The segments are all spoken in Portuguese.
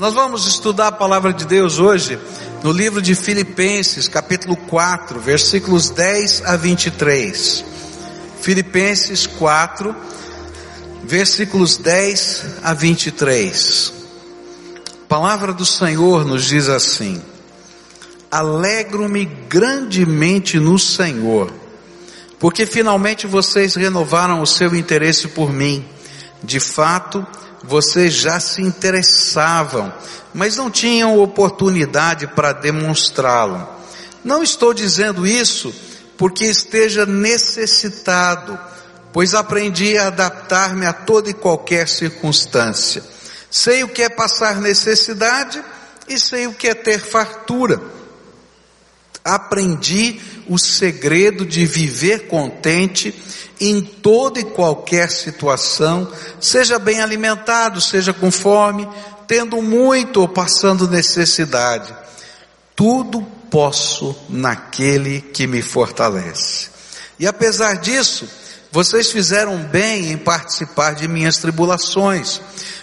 Nós vamos estudar a palavra de Deus hoje no livro de Filipenses, capítulo 4, versículos 10 a 23. Filipenses 4, versículos 10 a 23. A palavra do Senhor nos diz assim: Alegro-me grandemente no Senhor, porque finalmente vocês renovaram o seu interesse por mim. De fato, vocês já se interessavam, mas não tinham oportunidade para demonstrá-lo. Não estou dizendo isso porque esteja necessitado, pois aprendi a adaptar-me a toda e qualquer circunstância. Sei o que é passar necessidade e sei o que é ter fartura. Aprendi o segredo de viver contente em toda e qualquer situação, seja bem alimentado, seja com fome, tendo muito ou passando necessidade. Tudo posso naquele que me fortalece. E apesar disso, vocês fizeram bem em participar de minhas tribulações.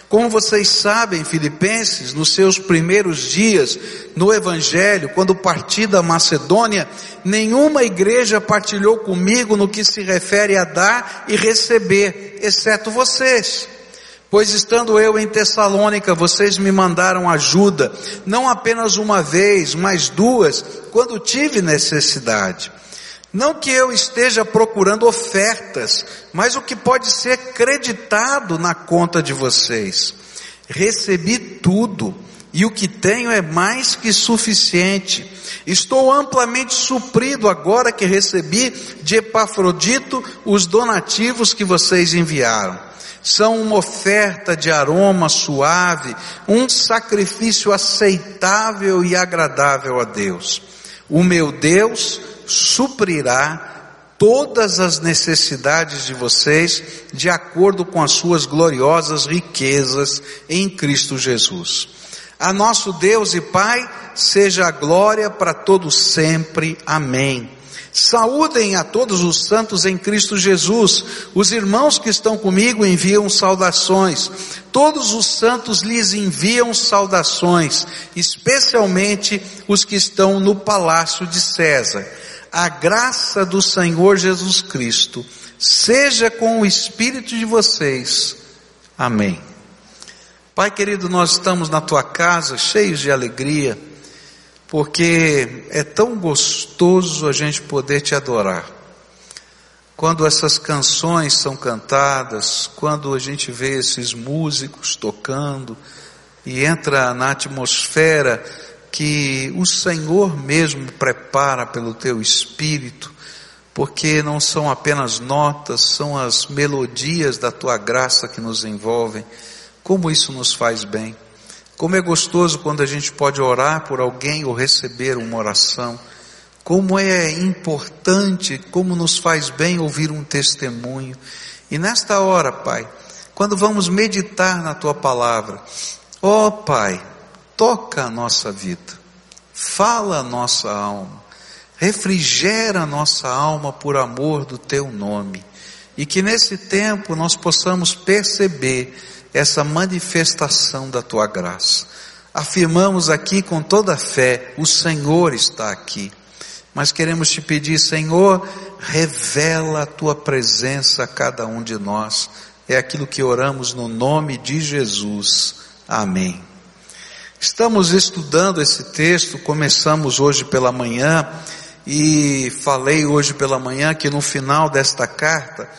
Como vocês sabem, Filipenses, nos seus primeiros dias no Evangelho, quando parti da Macedônia, nenhuma igreja partilhou comigo no que se refere a dar e receber, exceto vocês. Pois estando eu em Tessalônica, vocês me mandaram ajuda, não apenas uma vez, mas duas, quando tive necessidade. Não que eu esteja procurando ofertas, mas o que pode ser creditado na conta de vocês. Recebi tudo, e o que tenho é mais que suficiente. Estou amplamente suprido agora que recebi de Epafrodito os donativos que vocês enviaram. São uma oferta de aroma suave, um sacrifício aceitável e agradável a Deus. O meu Deus suprirá todas as necessidades de vocês de acordo com as suas gloriosas riquezas em Cristo Jesus. A nosso Deus e Pai seja a glória para todos sempre. Amém. Saúdem a todos os santos em Cristo Jesus. Os irmãos que estão comigo enviam saudações. Todos os santos lhes enviam saudações, especialmente os que estão no palácio de César a graça do Senhor Jesus Cristo seja com o espírito de vocês. Amém. Pai querido, nós estamos na tua casa cheios de alegria, porque é tão gostoso a gente poder te adorar. Quando essas canções são cantadas, quando a gente vê esses músicos tocando e entra na atmosfera que o Senhor mesmo prepara pelo teu espírito, porque não são apenas notas, são as melodias da tua graça que nos envolvem. Como isso nos faz bem. Como é gostoso quando a gente pode orar por alguém ou receber uma oração. Como é importante, como nos faz bem ouvir um testemunho. E nesta hora, Pai, quando vamos meditar na tua palavra, ó oh, Pai, toca a nossa vida, fala a nossa alma, refrigera a nossa alma por amor do teu nome, e que nesse tempo nós possamos perceber essa manifestação da tua graça. Afirmamos aqui com toda a fé, o Senhor está aqui. Mas queremos te pedir, Senhor, revela a tua presença a cada um de nós. É aquilo que oramos no nome de Jesus. Amém. Estamos estudando esse texto, começamos hoje pela manhã e falei hoje pela manhã que no final desta carta,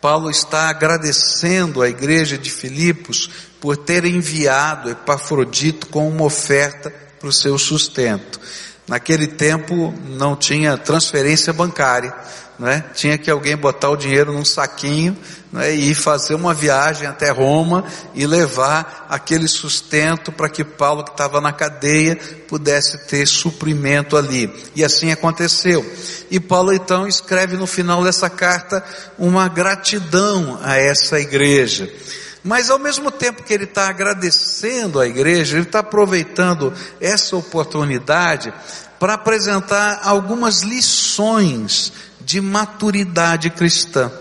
Paulo está agradecendo à igreja de Filipos por ter enviado Epafrodito com uma oferta para o seu sustento. Naquele tempo não tinha transferência bancária, né? Tinha que alguém botar o dinheiro num saquinho né? e fazer uma viagem até Roma e levar aquele sustento para que Paulo que estava na cadeia pudesse ter suprimento ali. E assim aconteceu. E Paulo então escreve no final dessa carta uma gratidão a essa igreja. Mas ao mesmo tempo que ele está agradecendo a igreja, ele está aproveitando essa oportunidade para apresentar algumas lições de maturidade cristã.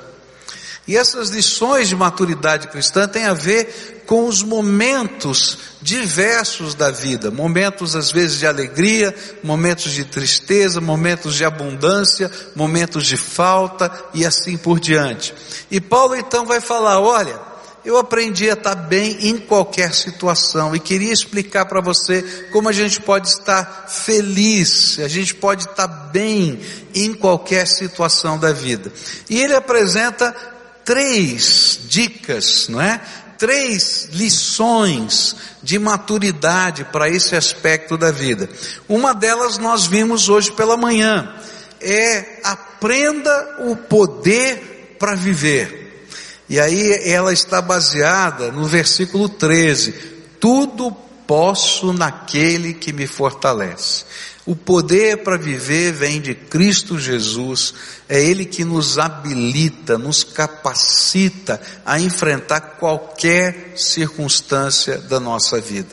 E essas lições de maturidade cristã têm a ver com os momentos diversos da vida, momentos às vezes de alegria, momentos de tristeza, momentos de abundância, momentos de falta e assim por diante. E Paulo então vai falar, olha, eu aprendi a estar bem em qualquer situação e queria explicar para você como a gente pode estar feliz, a gente pode estar bem em qualquer situação da vida. E ele apresenta três dicas, não é? Três lições de maturidade para esse aspecto da vida. Uma delas nós vimos hoje pela manhã. É aprenda o poder para viver. E aí ela está baseada no versículo 13. Tudo posso naquele que me fortalece. O poder para viver vem de Cristo Jesus, é Ele que nos habilita, nos capacita a enfrentar qualquer circunstância da nossa vida.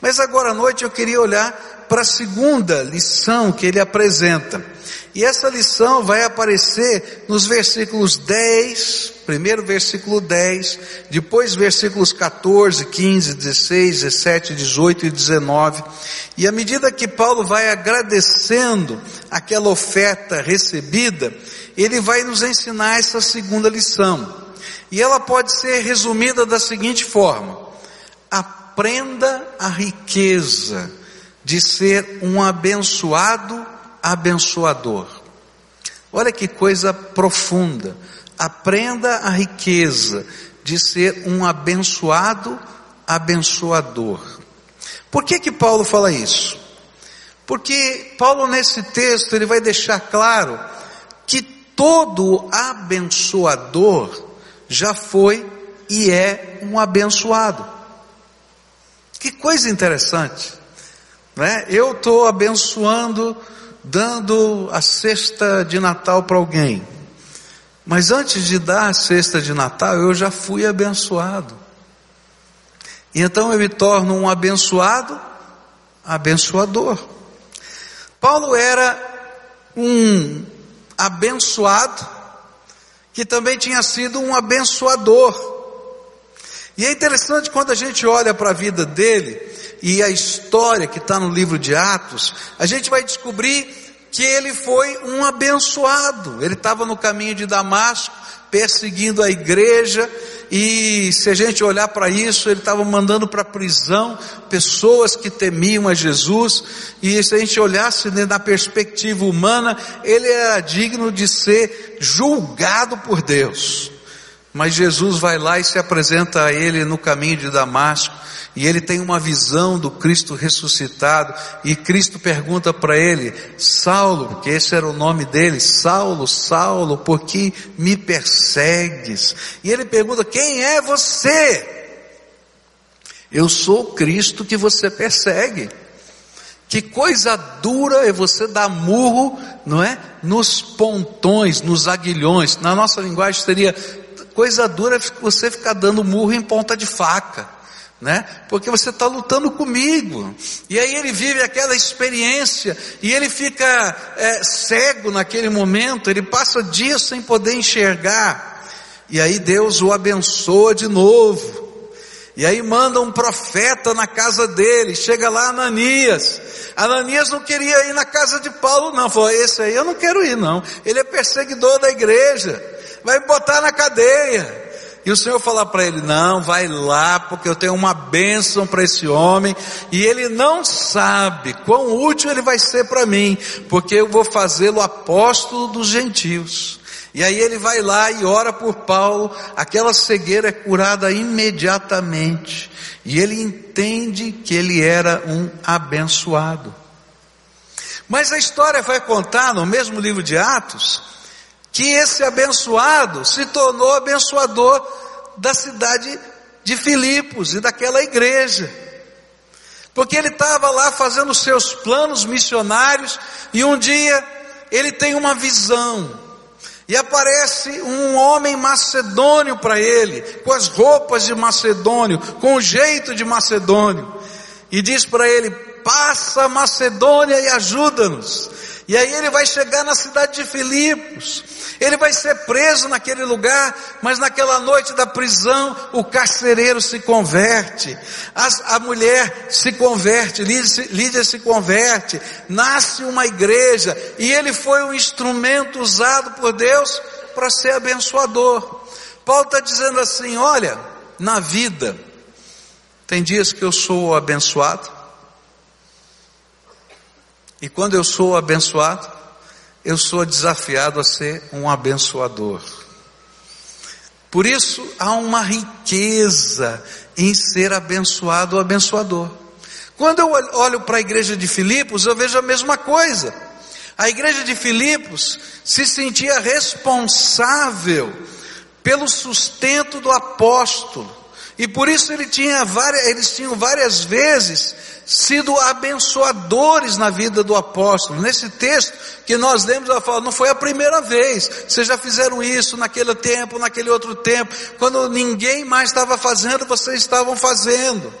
Mas agora à noite eu queria olhar para a segunda lição que ele apresenta. E essa lição vai aparecer nos versículos 10, primeiro versículo 10, depois versículos 14, 15, 16, 17, 18 e 19. E à medida que Paulo vai agradecendo aquela oferta recebida, ele vai nos ensinar essa segunda lição. E ela pode ser resumida da seguinte forma: aprenda a riqueza de ser um abençoado abençoador. Olha que coisa profunda. Aprenda a riqueza de ser um abençoado abençoador. Por que que Paulo fala isso? Porque Paulo nesse texto ele vai deixar claro que todo abençoador já foi e é um abençoado. Que coisa interessante. Né? Eu estou abençoando, dando a cesta de Natal para alguém. Mas antes de dar a cesta de Natal, eu já fui abençoado. E então eu me torno um abençoado, abençoador. Paulo era um abençoado, que também tinha sido um abençoador. E é interessante quando a gente olha para a vida dele, e a história que está no livro de Atos, a gente vai descobrir que ele foi um abençoado. Ele estava no caminho de Damasco, perseguindo a igreja, e se a gente olhar para isso, ele estava mandando para a prisão pessoas que temiam a Jesus, e se a gente olhasse na perspectiva humana, ele era digno de ser julgado por Deus. Mas Jesus vai lá e se apresenta a ele no caminho de Damasco, e ele tem uma visão do Cristo ressuscitado, e Cristo pergunta para ele, Saulo, porque esse era o nome dele, Saulo, Saulo, por que me persegues? E ele pergunta, quem é você? Eu sou Cristo que você persegue. Que coisa dura é você dar murro, não é? Nos pontões, nos aguilhões. Na nossa linguagem seria coisa dura é você ficar dando murro em ponta de faca né? Porque você está lutando comigo. E aí ele vive aquela experiência e ele fica é, cego naquele momento. Ele passa dias sem poder enxergar. E aí Deus o abençoa de novo. E aí manda um profeta na casa dele. Chega lá Ananias. Ananias não queria ir na casa de Paulo, não. Falou: esse aí eu não quero ir, não. Ele é perseguidor da igreja. Vai botar na cadeia. E o Senhor fala para ele: Não, vai lá, porque eu tenho uma bênção para esse homem, e ele não sabe quão útil ele vai ser para mim, porque eu vou fazê-lo apóstolo dos gentios. E aí ele vai lá e ora por Paulo, aquela cegueira é curada imediatamente, e ele entende que ele era um abençoado. Mas a história vai contar no mesmo livro de Atos, que esse abençoado se tornou abençoador da cidade de Filipos e daquela igreja. Porque ele estava lá fazendo seus planos missionários e um dia ele tem uma visão. E aparece um homem macedônio para ele, com as roupas de macedônio, com o jeito de macedônio. E diz para ele: passa Macedônia e ajuda-nos. E aí ele vai chegar na cidade de Filipos. Ele vai ser preso naquele lugar, mas naquela noite da prisão, o carcereiro se converte, a, a mulher se converte, Lídia, Lídia se converte, nasce uma igreja, e ele foi um instrumento usado por Deus para ser abençoador. Paulo está dizendo assim: olha, na vida, tem dias que eu sou abençoado, e quando eu sou abençoado, eu sou desafiado a ser um abençoador. Por isso há uma riqueza em ser abençoado ou abençoador. Quando eu olho para a igreja de Filipos, eu vejo a mesma coisa. A igreja de Filipos se sentia responsável pelo sustento do apóstolo. E por isso ele tinha várias, eles tinham várias vezes sido abençoadores na vida do apóstolo. Nesse texto que nós lemos, ela fala, não foi a primeira vez, vocês já fizeram isso naquele tempo, naquele outro tempo, quando ninguém mais estava fazendo, vocês estavam fazendo.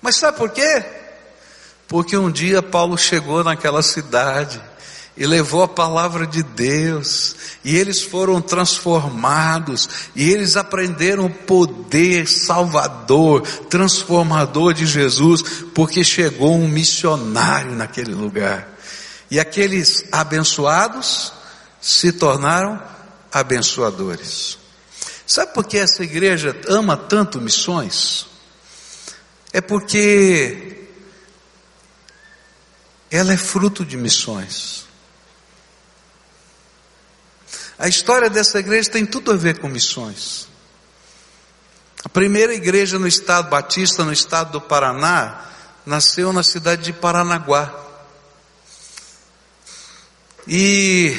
Mas sabe por quê? Porque um dia Paulo chegou naquela cidade, e levou a palavra de Deus, e eles foram transformados, e eles aprenderam o poder salvador, transformador de Jesus, porque chegou um missionário naquele lugar. E aqueles abençoados se tornaram abençoadores. Sabe por que essa igreja ama tanto missões? É porque ela é fruto de missões. A história dessa igreja tem tudo a ver com missões. A primeira igreja no estado batista, no estado do Paraná, nasceu na cidade de Paranaguá. E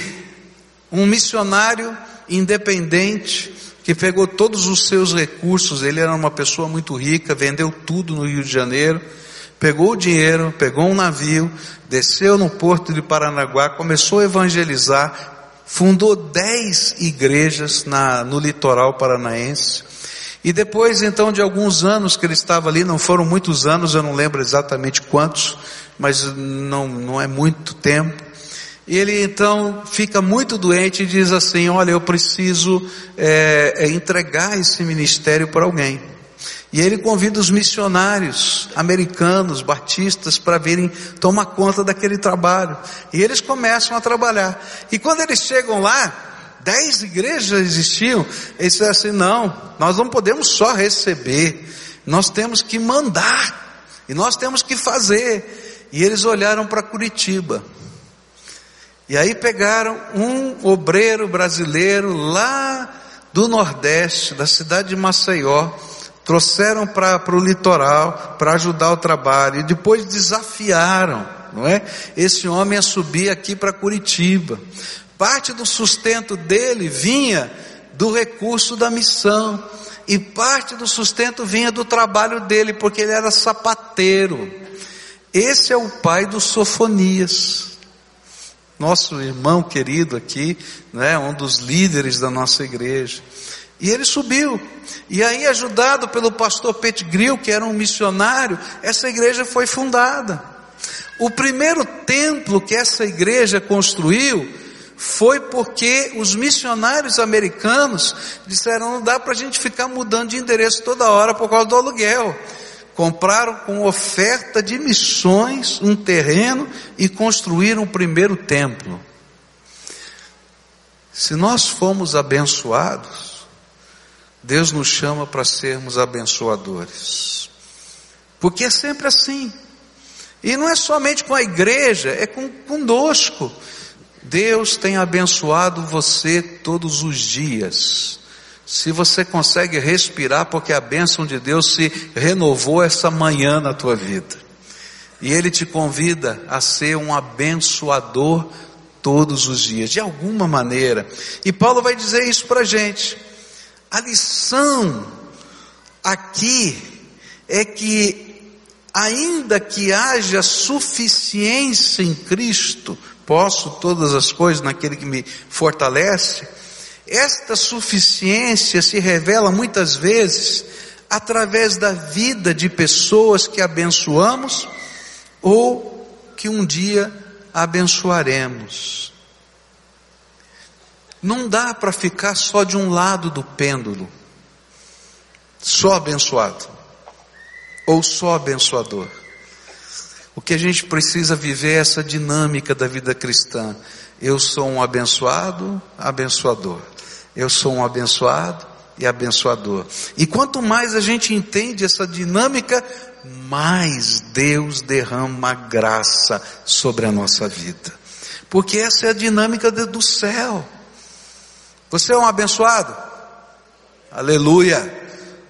um missionário independente que pegou todos os seus recursos, ele era uma pessoa muito rica, vendeu tudo no Rio de Janeiro, pegou o dinheiro, pegou um navio, desceu no porto de Paranaguá, começou a evangelizar, fundou dez igrejas na, no litoral paranaense. E depois então de alguns anos que ele estava ali, não foram muitos anos, eu não lembro exatamente quantos, mas não, não é muito tempo. E ele então fica muito doente e diz assim: Olha, eu preciso é, entregar esse ministério para alguém. E ele convida os missionários americanos, batistas, para virem tomar conta daquele trabalho. E eles começam a trabalhar. E quando eles chegam lá, dez igrejas existiam, eles disseram assim: não, nós não podemos só receber, nós temos que mandar, e nós temos que fazer. E eles olharam para Curitiba. E aí pegaram um obreiro brasileiro lá do Nordeste, da cidade de Maceió, trouxeram para o litoral para ajudar o trabalho e depois desafiaram, não é? Esse homem a subir aqui para Curitiba. Parte do sustento dele vinha do recurso da missão e parte do sustento vinha do trabalho dele, porque ele era sapateiro. Esse é o pai do Sofonias. Nosso irmão querido aqui, né, um dos líderes da nossa igreja. E ele subiu. E aí, ajudado pelo pastor Petgril, que era um missionário, essa igreja foi fundada. O primeiro templo que essa igreja construiu foi porque os missionários americanos disseram: não dá para a gente ficar mudando de endereço toda hora por causa do aluguel. Compraram com oferta de missões um terreno e construíram o primeiro templo. Se nós fomos abençoados, Deus nos chama para sermos abençoadores. Porque é sempre assim. E não é somente com a igreja, é com, conosco. Deus tem abençoado você todos os dias. Se você consegue respirar, porque a bênção de Deus se renovou essa manhã na tua vida. E Ele te convida a ser um abençoador todos os dias, de alguma maneira. E Paulo vai dizer isso para a gente. A lição aqui é que, ainda que haja suficiência em Cristo, posso todas as coisas naquele que me fortalece, esta suficiência se revela muitas vezes através da vida de pessoas que abençoamos ou que um dia abençoaremos. Não dá para ficar só de um lado do pêndulo, só abençoado, ou só abençoador. O que a gente precisa viver é essa dinâmica da vida cristã. Eu sou um abençoado, abençoador. Eu sou um abençoado e abençoador. E quanto mais a gente entende essa dinâmica, mais Deus derrama graça sobre a nossa vida. Porque essa é a dinâmica do céu. Você é um abençoado? Aleluia!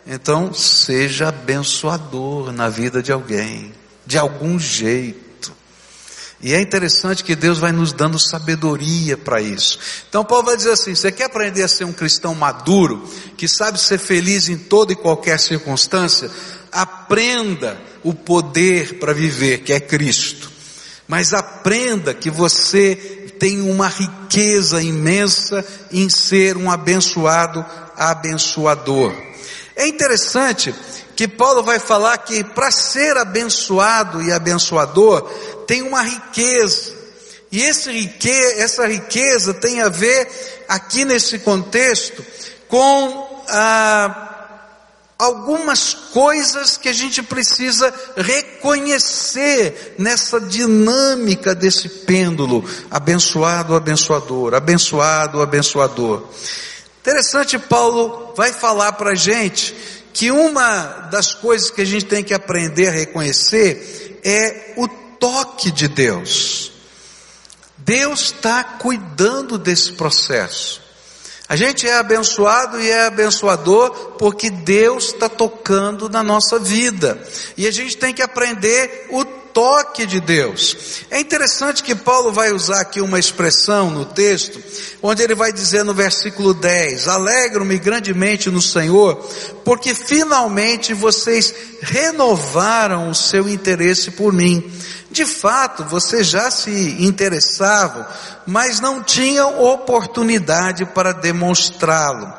Então, seja abençoador na vida de alguém, de algum jeito. E é interessante que Deus vai nos dando sabedoria para isso. Então Paulo vai dizer assim: você quer aprender a ser um cristão maduro, que sabe ser feliz em toda e qualquer circunstância? Aprenda o poder para viver, que é Cristo. Mas aprenda que você tem uma riqueza imensa em ser um abençoado, abençoador. É interessante que Paulo vai falar que para ser abençoado e abençoador tem uma riqueza. E esse rique, essa riqueza tem a ver aqui nesse contexto com ah, algumas coisas que a gente precisa reconhecer nessa dinâmica desse pêndulo, abençoado, abençoador, abençoado, abençoador. Interessante, Paulo vai falar para a gente que uma das coisas que a gente tem que aprender a reconhecer é o toque de Deus. Deus está cuidando desse processo. A gente é abençoado e é abençoador porque Deus está tocando na nossa vida. E a gente tem que aprender o toque de Deus. É interessante que Paulo vai usar aqui uma expressão no texto, onde ele vai dizer no versículo 10: Alegro-me grandemente no Senhor, porque finalmente vocês renovaram o seu interesse por mim. De fato, vocês já se interessavam, mas não tinham oportunidade para demonstrá-lo.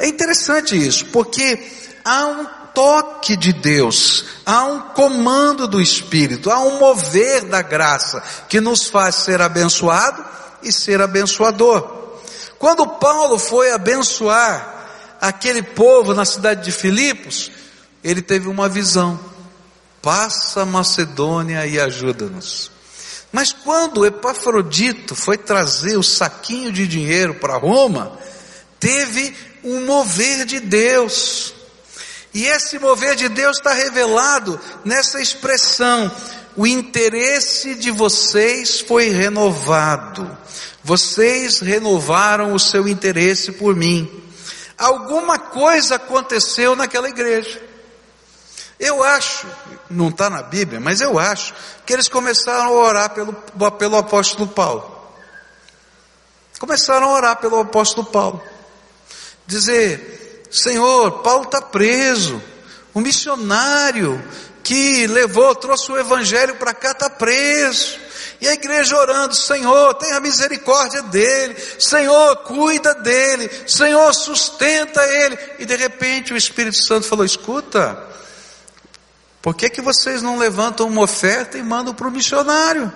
É interessante isso, porque há um toque de Deus, há um comando do Espírito, há um mover da graça que nos faz ser abençoado e ser abençoador. Quando Paulo foi abençoar aquele povo na cidade de Filipos, ele teve uma visão. Passa Macedônia e ajuda-nos. Mas quando Epafrodito foi trazer o saquinho de dinheiro para Roma, teve um mover de Deus. E esse mover de Deus está revelado nessa expressão: o interesse de vocês foi renovado. Vocês renovaram o seu interesse por mim. Alguma coisa aconteceu naquela igreja. Eu acho, não está na Bíblia, mas eu acho que eles começaram a orar pelo, pelo apóstolo Paulo. Começaram a orar pelo apóstolo Paulo. Dizer, Senhor, Paulo está preso. O missionário que levou, trouxe o evangelho para cá está preso. E a igreja orando, Senhor, tenha misericórdia dele, Senhor, cuida dele, Senhor, sustenta ele. E de repente o Espírito Santo falou: escuta, por que, que vocês não levantam uma oferta e mandam para o missionário?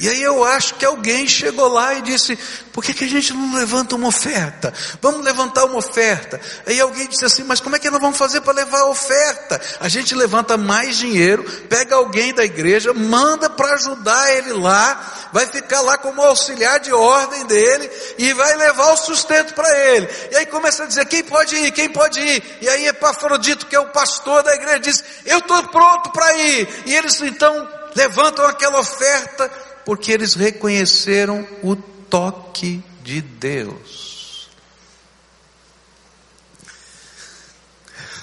E aí eu acho que alguém chegou lá e disse: por que, que a gente não levanta uma oferta? Vamos levantar uma oferta. Aí alguém disse assim: mas como é que nós vamos fazer para levar a oferta? A gente levanta mais dinheiro, pega alguém da igreja, manda para ajudar ele lá, vai ficar lá como auxiliar de ordem dele e vai levar o sustento para ele. E aí começa a dizer: quem pode ir? Quem pode ir? E aí Epafrodito, que é o pastor da igreja, diz: eu estou pronto para ir. E eles então levantam aquela oferta porque eles reconheceram o toque de Deus.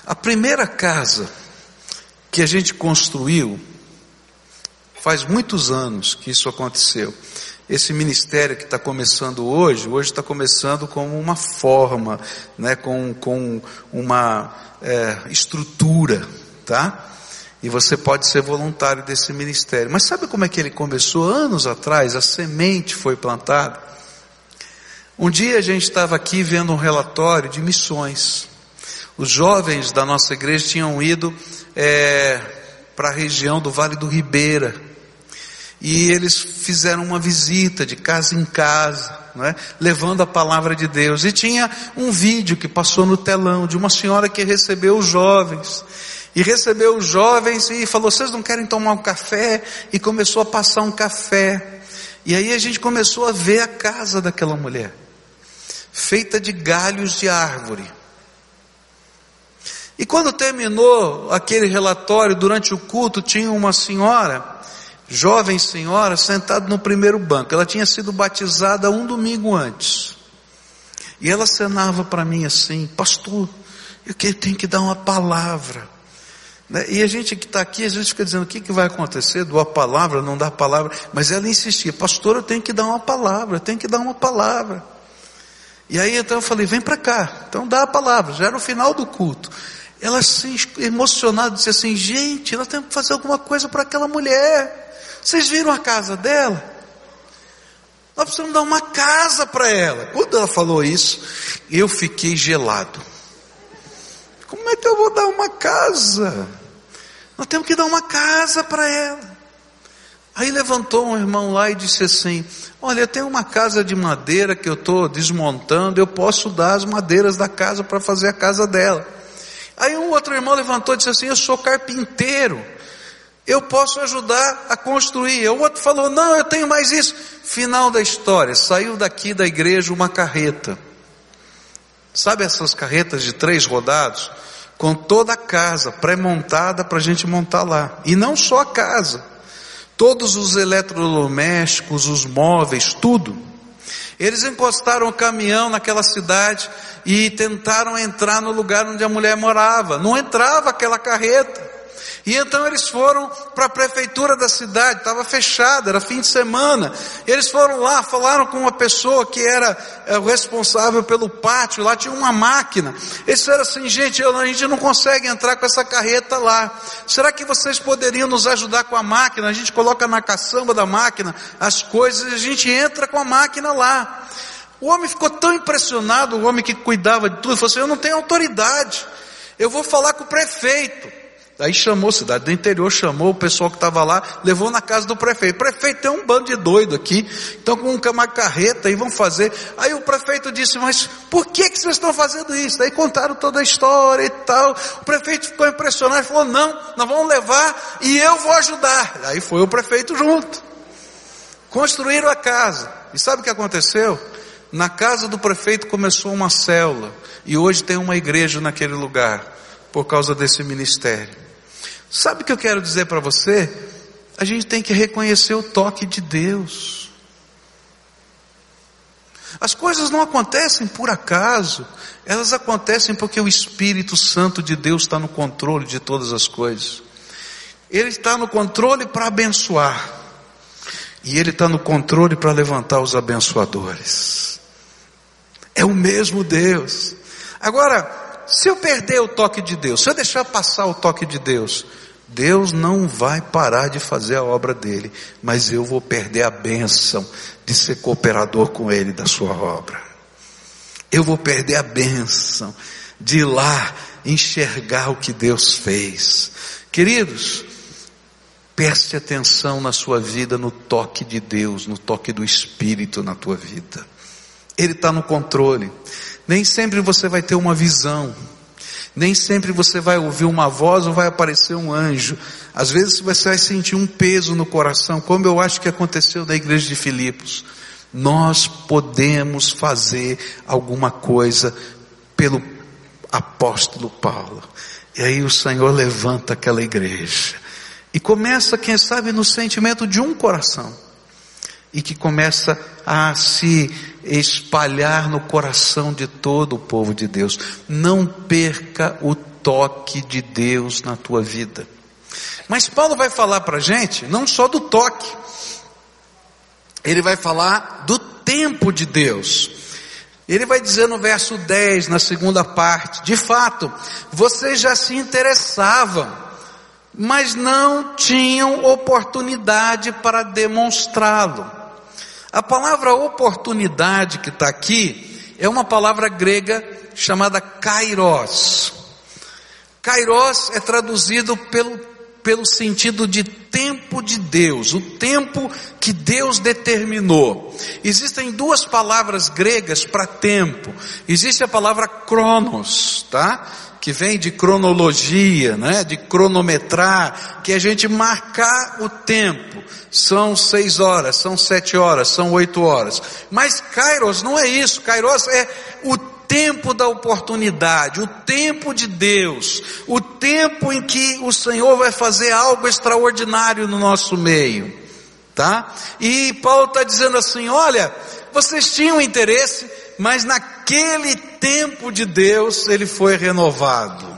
A primeira casa que a gente construiu, faz muitos anos que isso aconteceu. Esse ministério que está começando hoje, hoje está começando como uma forma, né, com, com uma é, estrutura, tá? E você pode ser voluntário desse ministério. Mas sabe como é que ele começou? Anos atrás, a semente foi plantada. Um dia a gente estava aqui vendo um relatório de missões. Os jovens da nossa igreja tinham ido é, para a região do Vale do Ribeira. e eles fizeram uma visita de casa em casa, é? levando a palavra de Deus. E tinha um vídeo que passou no telão de uma senhora que recebeu os jovens. E recebeu os jovens e falou: Vocês não querem tomar um café? E começou a passar um café. E aí a gente começou a ver a casa daquela mulher, feita de galhos de árvore. E quando terminou aquele relatório, durante o culto, tinha uma senhora jovem senhora sentada no primeiro banco. Ela tinha sido batizada um domingo antes. E ela cenava para mim assim, pastor, eu tenho que dar uma palavra. Né? E a gente que está aqui, às vezes fica dizendo, o que, que vai acontecer? Doar palavra, não dar palavra. Mas ela insistia, pastor, eu tenho que dar uma palavra, eu tenho que dar uma palavra. E aí então eu falei, vem para cá. Então dá a palavra, já era o final do culto. Ela assim, emocionada, disse assim, gente, nós temos que fazer alguma coisa para aquela mulher. Vocês viram a casa dela? Nós precisamos dar uma casa para ela. Quando ela falou isso, eu fiquei gelado. Como é que eu vou dar uma casa? Nós temos que dar uma casa para ela. Aí levantou um irmão lá e disse assim: Olha, eu tenho uma casa de madeira que eu estou desmontando, eu posso dar as madeiras da casa para fazer a casa dela. Aí um outro irmão levantou e disse assim: Eu sou carpinteiro eu posso ajudar a construir. O outro falou: Não, eu tenho mais isso. Final da história: saiu daqui da igreja uma carreta. Sabe essas carretas de três rodados? Com toda a casa pré-montada para a gente montar lá. E não só a casa, todos os eletrodomésticos, os móveis, tudo. Eles encostaram o caminhão naquela cidade e tentaram entrar no lugar onde a mulher morava. Não entrava aquela carreta. E então eles foram para a prefeitura da cidade, estava fechada, era fim de semana. Eles foram lá, falaram com uma pessoa que era é, o responsável pelo pátio, lá tinha uma máquina. Eles disseram assim, gente, a gente não consegue entrar com essa carreta lá. Será que vocês poderiam nos ajudar com a máquina? A gente coloca na caçamba da máquina as coisas e a gente entra com a máquina lá. O homem ficou tão impressionado, o homem que cuidava de tudo, falou assim, eu não tenho autoridade. Eu vou falar com o prefeito. Aí chamou, cidade do interior, chamou o pessoal que estava lá, levou na casa do prefeito. Prefeito, tem um bando de doido aqui, então com uma carreta aí vão fazer. Aí o prefeito disse, mas por que, que vocês estão fazendo isso? Aí contaram toda a história e tal. O prefeito ficou impressionado e falou, não, nós vamos levar e eu vou ajudar. Aí foi o prefeito junto. Construíram a casa. E sabe o que aconteceu? Na casa do prefeito começou uma célula. E hoje tem uma igreja naquele lugar. Por causa desse ministério. Sabe o que eu quero dizer para você? A gente tem que reconhecer o toque de Deus. As coisas não acontecem por acaso, elas acontecem porque o Espírito Santo de Deus está no controle de todas as coisas. Ele está no controle para abençoar, e Ele está no controle para levantar os abençoadores. É o mesmo Deus. Agora, se eu perder o toque de Deus, se eu deixar passar o toque de Deus, Deus não vai parar de fazer a obra dele, mas eu vou perder a bênção de ser cooperador com ele da sua obra. Eu vou perder a bênção de ir lá enxergar o que Deus fez. Queridos, preste atenção na sua vida no toque de Deus, no toque do Espírito na tua vida. Ele está no controle. Nem sempre você vai ter uma visão. Nem sempre você vai ouvir uma voz ou vai aparecer um anjo. Às vezes você vai sentir um peso no coração, como eu acho que aconteceu na igreja de Filipos. Nós podemos fazer alguma coisa pelo apóstolo Paulo. E aí o Senhor levanta aquela igreja. E começa, quem sabe, no sentimento de um coração. E que começa a se espalhar no coração de todo o povo de Deus. Não perca o toque de Deus na tua vida. Mas Paulo vai falar para a gente não só do toque, ele vai falar do tempo de Deus. Ele vai dizer no verso 10, na segunda parte: de fato, vocês já se interessavam, mas não tinham oportunidade para demonstrá-lo. A palavra oportunidade que está aqui é uma palavra grega chamada kairos. Kairos é traduzido pelo pelo sentido de tempo de Deus, o tempo que Deus determinou. Existem duas palavras gregas para tempo. Existe a palavra cronos, tá? Que vem de cronologia, né? De cronometrar, que a gente marcar o tempo. São seis horas, são sete horas, são oito horas. Mas Kairos não é isso. Kairos é o tempo da oportunidade, o tempo de Deus, o tempo em que o Senhor vai fazer algo extraordinário no nosso meio, tá? E Paulo está dizendo assim: olha, vocês tinham interesse, mas naquele tempo de Deus ele foi renovado.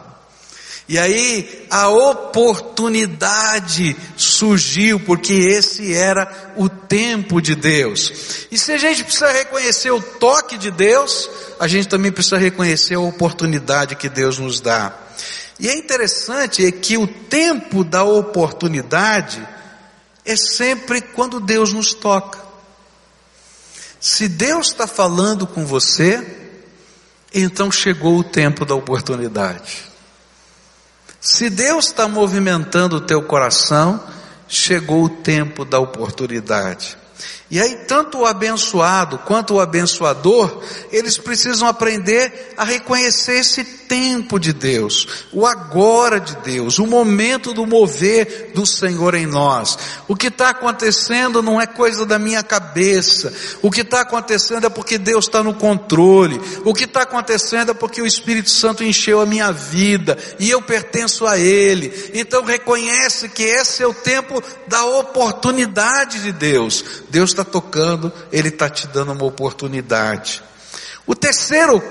E aí a oportunidade surgiu, porque esse era o tempo de Deus. E se a gente precisa reconhecer o toque de Deus, a gente também precisa reconhecer a oportunidade que Deus nos dá. E é interessante é que o tempo da oportunidade é sempre quando Deus nos toca. Se Deus está falando com você, então chegou o tempo da oportunidade. Se Deus está movimentando o teu coração, chegou o tempo da oportunidade. E aí, tanto o abençoado quanto o abençoador, eles precisam aprender a reconhecer esse tempo de Deus, o agora de Deus, o momento do mover do Senhor em nós. O que está acontecendo não é coisa da minha cabeça, o que está acontecendo é porque Deus está no controle, o que está acontecendo é porque o Espírito Santo encheu a minha vida e eu pertenço a Ele. Então reconhece que esse é o tempo da oportunidade de Deus. Deus está tocando, Ele está te dando uma oportunidade. O terceiro,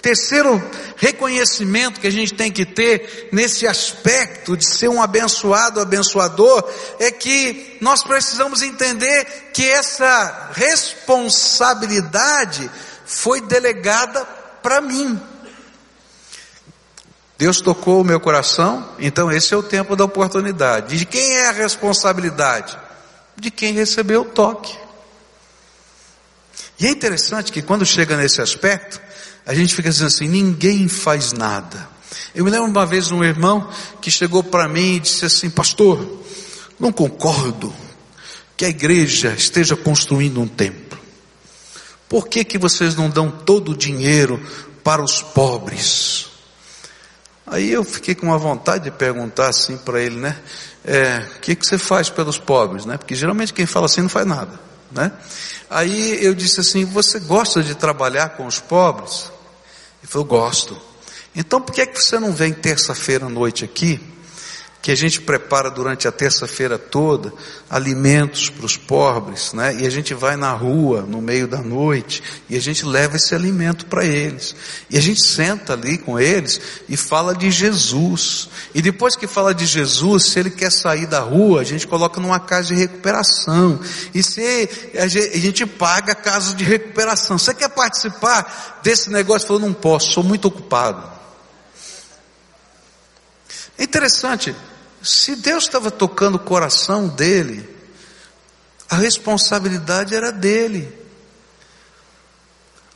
terceiro reconhecimento que a gente tem que ter nesse aspecto de ser um abençoado, abençoador, é que nós precisamos entender que essa responsabilidade foi delegada para mim. Deus tocou o meu coração, então esse é o tempo da oportunidade. De quem é a responsabilidade? De quem recebeu o toque. E é interessante que quando chega nesse aspecto, a gente fica dizendo assim: ninguém faz nada. Eu me lembro uma vez um irmão que chegou para mim e disse assim: Pastor, não concordo que a igreja esteja construindo um templo. Por que, que vocês não dão todo o dinheiro para os pobres? Aí eu fiquei com uma vontade de perguntar assim para ele, né? É, que, que você faz pelos pobres, né? Porque geralmente quem fala assim não faz nada, né? Aí eu disse assim, você gosta de trabalhar com os pobres? Ele falou, gosto. Então por que, é que você não vem terça-feira à noite aqui que a gente prepara durante a terça-feira toda alimentos para os pobres, né? E a gente vai na rua no meio da noite e a gente leva esse alimento para eles. E a gente senta ali com eles e fala de Jesus. E depois que fala de Jesus, se ele quer sair da rua, a gente coloca numa casa de recuperação. E se a gente paga a casa de recuperação. Você quer participar desse negócio? Falou, não posso, sou muito ocupado. É interessante, se Deus estava tocando o coração dele, a responsabilidade era dele.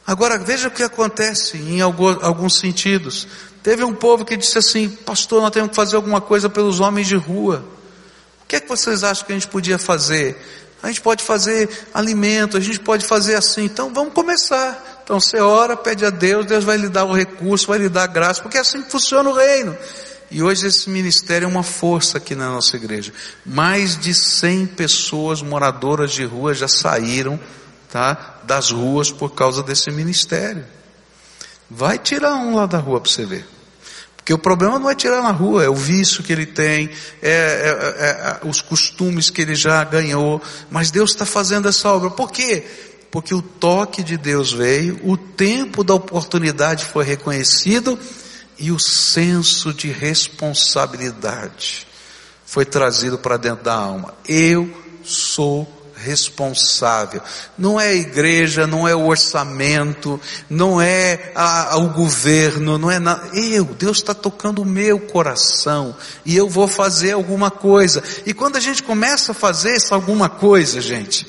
Agora veja o que acontece em alguns sentidos. Teve um povo que disse assim: Pastor, nós temos que fazer alguma coisa pelos homens de rua. O que é que vocês acham que a gente podia fazer? A gente pode fazer alimento, a gente pode fazer assim. Então vamos começar. Então você ora, pede a Deus, Deus vai lhe dar o recurso, vai lhe dar graça, porque é assim que funciona o reino. E hoje esse ministério é uma força aqui na nossa igreja. Mais de 100 pessoas moradoras de rua já saíram, tá, das ruas por causa desse ministério. Vai tirar um lá da rua para você ver. Porque o problema não é tirar na rua, é o vício que ele tem, é, é, é, é os costumes que ele já ganhou. Mas Deus está fazendo essa obra. Por quê? Porque o toque de Deus veio, o tempo da oportunidade foi reconhecido e o senso de responsabilidade foi trazido para dentro da alma. Eu sou responsável. Não é a igreja, não é o orçamento, não é a, a, o governo, não é nada. Eu, Deus está tocando o meu coração e eu vou fazer alguma coisa. E quando a gente começa a fazer essa alguma coisa, gente,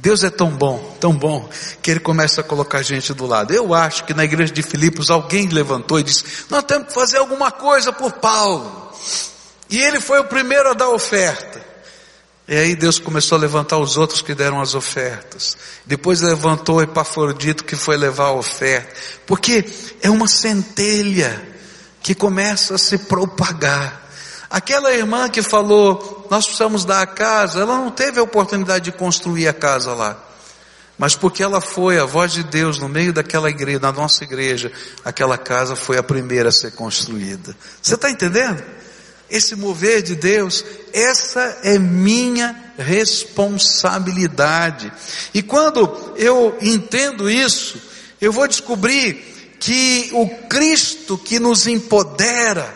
Deus é tão bom, tão bom, que Ele começa a colocar gente do lado. Eu acho que na igreja de Filipos alguém levantou e disse, nós temos que fazer alguma coisa por Paulo. E ele foi o primeiro a dar oferta. E aí Deus começou a levantar os outros que deram as ofertas. Depois levantou Epafrodito que foi levar a oferta. Porque é uma centelha que começa a se propagar. Aquela irmã que falou, nós precisamos dar a casa, ela não teve a oportunidade de construir a casa lá. Mas porque ela foi a voz de Deus no meio daquela igreja, na nossa igreja, aquela casa foi a primeira a ser construída. Você está entendendo? esse mover de Deus, essa é minha responsabilidade. E quando eu entendo isso, eu vou descobrir que o Cristo que nos empodera,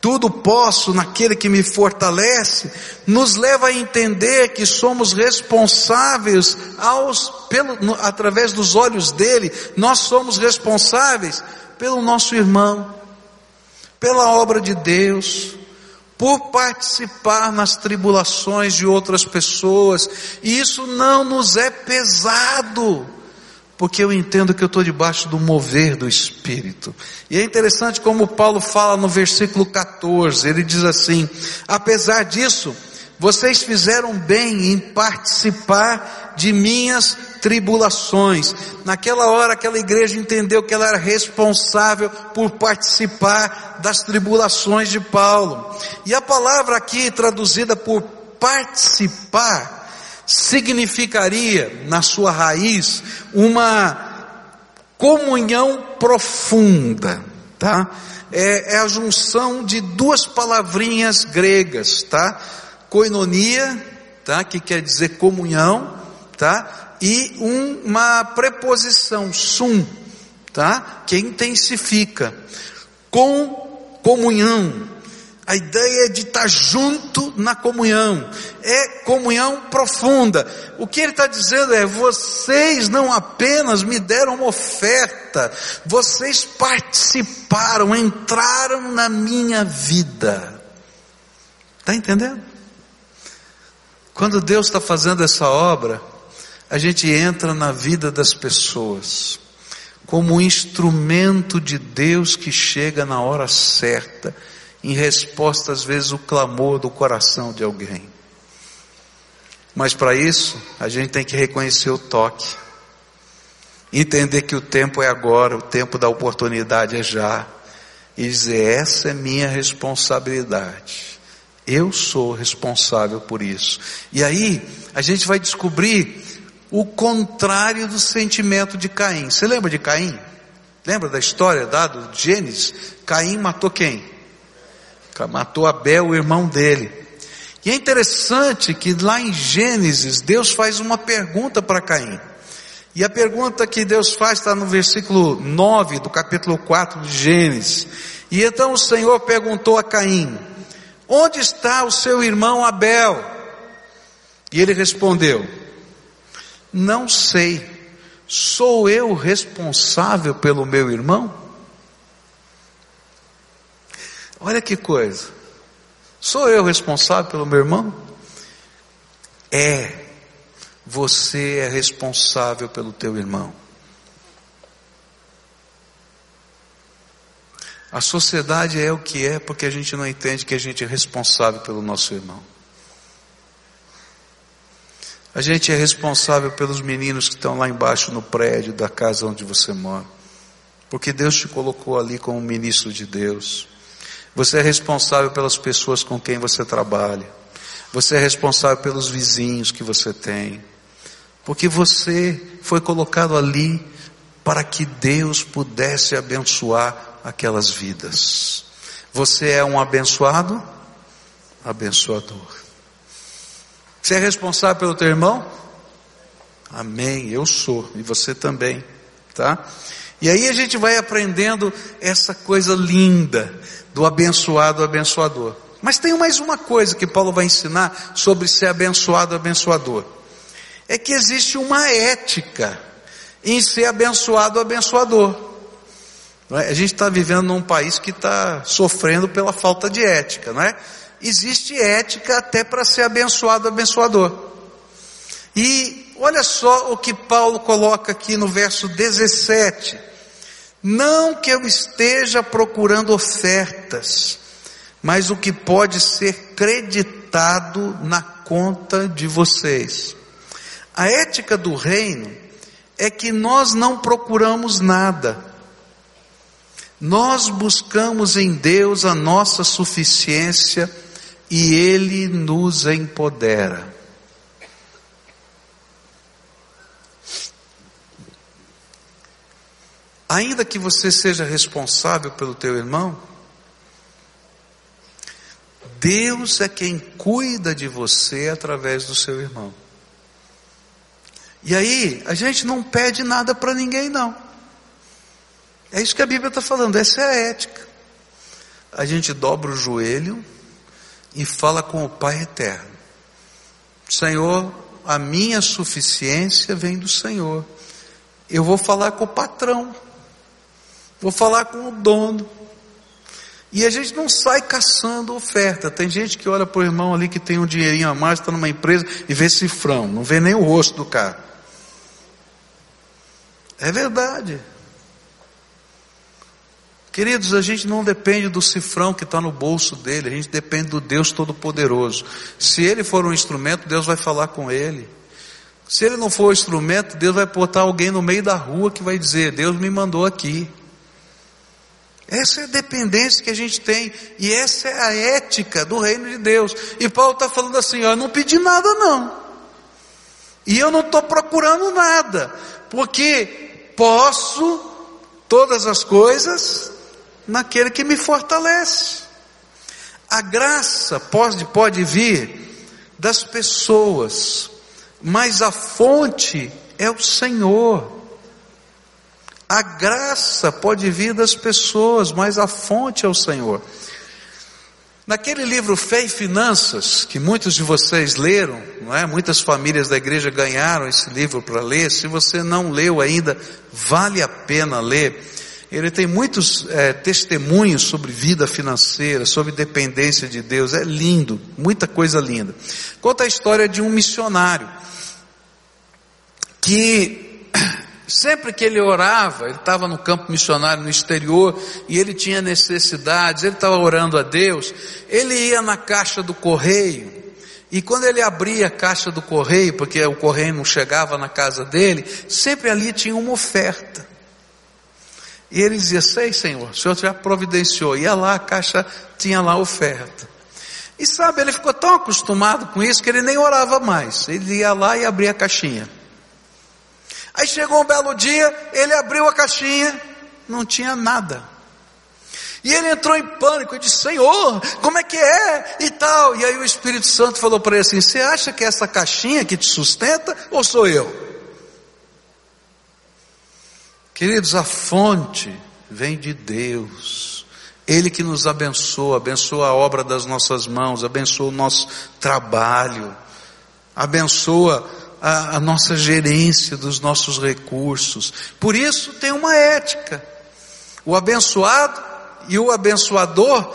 tudo posso naquele que me fortalece, nos leva a entender que somos responsáveis aos, pelo, através dos olhos dele, nós somos responsáveis pelo nosso irmão, pela obra de Deus, por participar nas tribulações de outras pessoas, e isso não nos é pesado, porque eu entendo que eu estou debaixo do mover do Espírito. E é interessante como Paulo fala no versículo 14, ele diz assim: apesar disso, vocês fizeram bem em participar de minhas tribulações. Naquela hora, aquela igreja entendeu que ela era responsável por participar das tribulações de Paulo. E a palavra aqui, traduzida por participar, significaria, na sua raiz, uma comunhão profunda, tá? É, é a junção de duas palavrinhas gregas, tá? koinonia, tá? Que quer dizer comunhão, tá? E um, uma preposição sum, tá? Que intensifica. Com comunhão. A ideia é de estar junto na comunhão. É comunhão profunda. O que ele está dizendo é: vocês não apenas me deram uma oferta, vocês participaram, entraram na minha vida. Está entendendo? Quando Deus está fazendo essa obra, a gente entra na vida das pessoas como um instrumento de Deus que chega na hora certa, em resposta às vezes o clamor do coração de alguém. Mas para isso, a gente tem que reconhecer o toque. Entender que o tempo é agora, o tempo da oportunidade é já. E dizer, essa é minha responsabilidade. Eu sou responsável por isso. E aí, a gente vai descobrir o contrário do sentimento de Caim. Você lembra de Caim? Lembra da história dada de Gênesis? Caim matou quem? Matou Abel, o irmão dele. E é interessante que lá em Gênesis, Deus faz uma pergunta para Caim. E a pergunta que Deus faz está no versículo 9 do capítulo 4 de Gênesis. E então o Senhor perguntou a Caim: Onde está o seu irmão Abel? E ele respondeu: Não sei. Sou eu responsável pelo meu irmão? Olha que coisa. Sou eu responsável pelo meu irmão? É. Você é responsável pelo teu irmão. A sociedade é o que é porque a gente não entende que a gente é responsável pelo nosso irmão. A gente é responsável pelos meninos que estão lá embaixo no prédio da casa onde você mora. Porque Deus te colocou ali como ministro de Deus. Você é responsável pelas pessoas com quem você trabalha. Você é responsável pelos vizinhos que você tem. Porque você foi colocado ali para que Deus pudesse abençoar aquelas vidas. Você é um abençoado? Abençoador. Você é responsável pelo teu irmão? Amém, eu sou, e você também, tá? E aí a gente vai aprendendo essa coisa linda do abençoado abençoador. Mas tem mais uma coisa que Paulo vai ensinar sobre ser abençoado abençoador. É que existe uma ética em ser abençoado abençoador. É? A gente está vivendo num país que está sofrendo pela falta de ética, não é? Existe ética até para ser abençoado, abençoador. E olha só o que Paulo coloca aqui no verso 17. Não que eu esteja procurando ofertas, mas o que pode ser creditado na conta de vocês. A ética do reino é que nós não procuramos nada. Nós buscamos em Deus a nossa suficiência e Ele nos empodera. Ainda que você seja responsável pelo teu irmão, Deus é quem cuida de você através do seu irmão. E aí, a gente não pede nada para ninguém, não. É isso que a Bíblia está falando, essa é a ética. A gente dobra o joelho e fala com o Pai eterno: Senhor, a minha suficiência vem do Senhor. Eu vou falar com o patrão, vou falar com o dono, e a gente não sai caçando oferta. Tem gente que olha para o irmão ali que tem um dinheirinho a mais, está numa empresa e vê cifrão, não vê nem o rosto do cara. É verdade. Queridos, a gente não depende do cifrão que está no bolso dele, a gente depende do Deus Todo-Poderoso. Se ele for um instrumento, Deus vai falar com ele. Se ele não for um instrumento, Deus vai botar alguém no meio da rua que vai dizer: Deus me mandou aqui. Essa é a dependência que a gente tem, e essa é a ética do reino de Deus. E Paulo está falando assim: ó, eu não pedi nada não, e eu não estou procurando nada, porque posso todas as coisas naquele que me fortalece. A graça pode, pode vir das pessoas, mas a fonte é o Senhor. A graça pode vir das pessoas, mas a fonte é o Senhor. Naquele livro Fé e Finanças, que muitos de vocês leram, não é? Muitas famílias da igreja ganharam esse livro para ler. Se você não leu ainda, vale a pena ler. Ele tem muitos é, testemunhos sobre vida financeira, sobre dependência de Deus. É lindo, muita coisa linda. Conta a história de um missionário que Sempre que ele orava, ele estava no campo missionário no exterior e ele tinha necessidades, ele estava orando a Deus, ele ia na caixa do correio e quando ele abria a caixa do correio, porque o correio não chegava na casa dele, sempre ali tinha uma oferta. E ele dizia: Sei, Senhor, o Senhor já providenciou. Ia lá, a caixa tinha lá a oferta. E sabe, ele ficou tão acostumado com isso que ele nem orava mais. Ele ia lá e abria a caixinha. Aí chegou um belo dia, ele abriu a caixinha, não tinha nada. E ele entrou em pânico e disse: Senhor, como é que é? E tal. E aí o Espírito Santo falou para ele assim: Você acha que é essa caixinha que te sustenta ou sou eu? Queridos, a fonte vem de Deus. Ele que nos abençoa, abençoa a obra das nossas mãos, abençoa o nosso trabalho, abençoa a, a nossa gerência dos nossos recursos. Por isso tem uma ética. O abençoado e o abençoador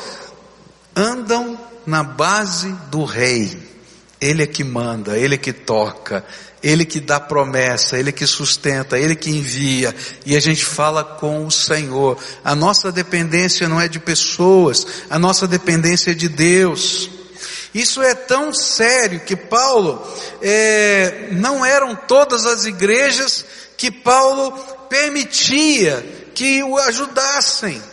andam na base do rei. Ele é que manda, ele é que toca, ele que dá promessa, ele que sustenta, ele que envia. E a gente fala com o Senhor. A nossa dependência não é de pessoas, a nossa dependência é de Deus. Isso é tão sério que Paulo, é, não eram todas as igrejas que Paulo permitia que o ajudassem,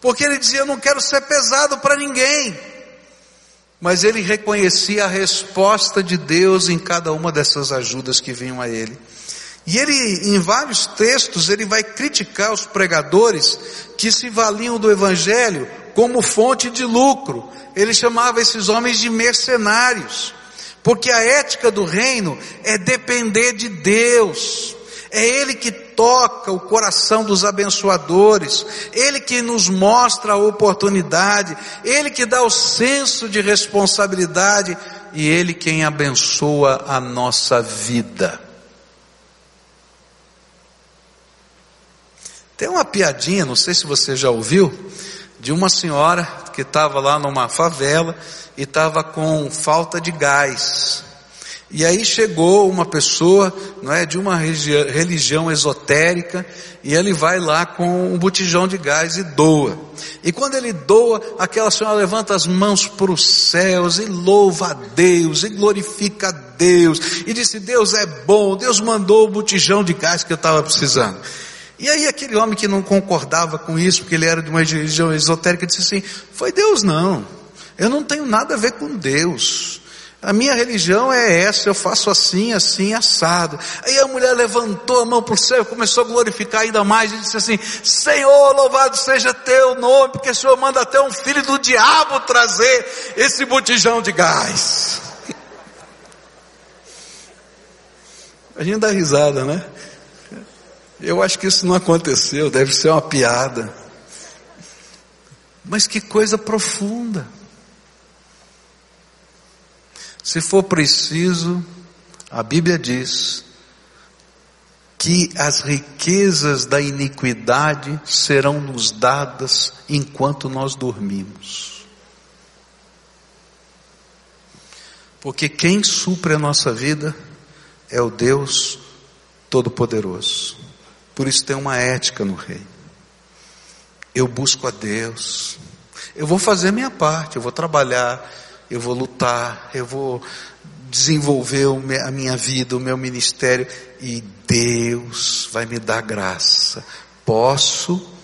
porque ele dizia: Eu não quero ser pesado para ninguém. Mas ele reconhecia a resposta de Deus em cada uma dessas ajudas que vinham a ele. E ele, em vários textos, ele vai criticar os pregadores que se valiam do evangelho como fonte de lucro. Ele chamava esses homens de mercenários, porque a ética do reino é depender de Deus. É Ele que toca o coração dos abençoadores, Ele que nos mostra a oportunidade, Ele que dá o senso de responsabilidade e Ele quem abençoa a nossa vida. Tem uma piadinha, não sei se você já ouviu, de uma senhora que estava lá numa favela e estava com falta de gás. E aí chegou uma pessoa, não é, de uma religião esotérica, e ele vai lá com um botijão de gás e doa. E quando ele doa, aquela senhora levanta as mãos para os céus e louva a Deus e glorifica a Deus e disse: Deus é bom, Deus mandou o botijão de gás que eu estava precisando. E aí aquele homem que não concordava com isso, porque ele era de uma religião esotérica, disse assim: Foi Deus não. Eu não tenho nada a ver com Deus. A minha religião é essa, eu faço assim, assim, assado. Aí a mulher levantou a mão para o céu começou a glorificar ainda mais e disse assim: Senhor, louvado seja teu nome, porque o Senhor manda até um filho do diabo trazer esse botijão de gás. A gente dá risada, né? Eu acho que isso não aconteceu, deve ser uma piada. Mas que coisa profunda. Se for preciso, a Bíblia diz que as riquezas da iniquidade serão nos dadas enquanto nós dormimos. Porque quem supre a nossa vida é o Deus Todo-Poderoso. Por isso tem uma ética no rei. Eu busco a Deus. Eu vou fazer minha parte, eu vou trabalhar, eu vou lutar, eu vou desenvolver a minha vida, o meu ministério, e Deus vai me dar graça. Posso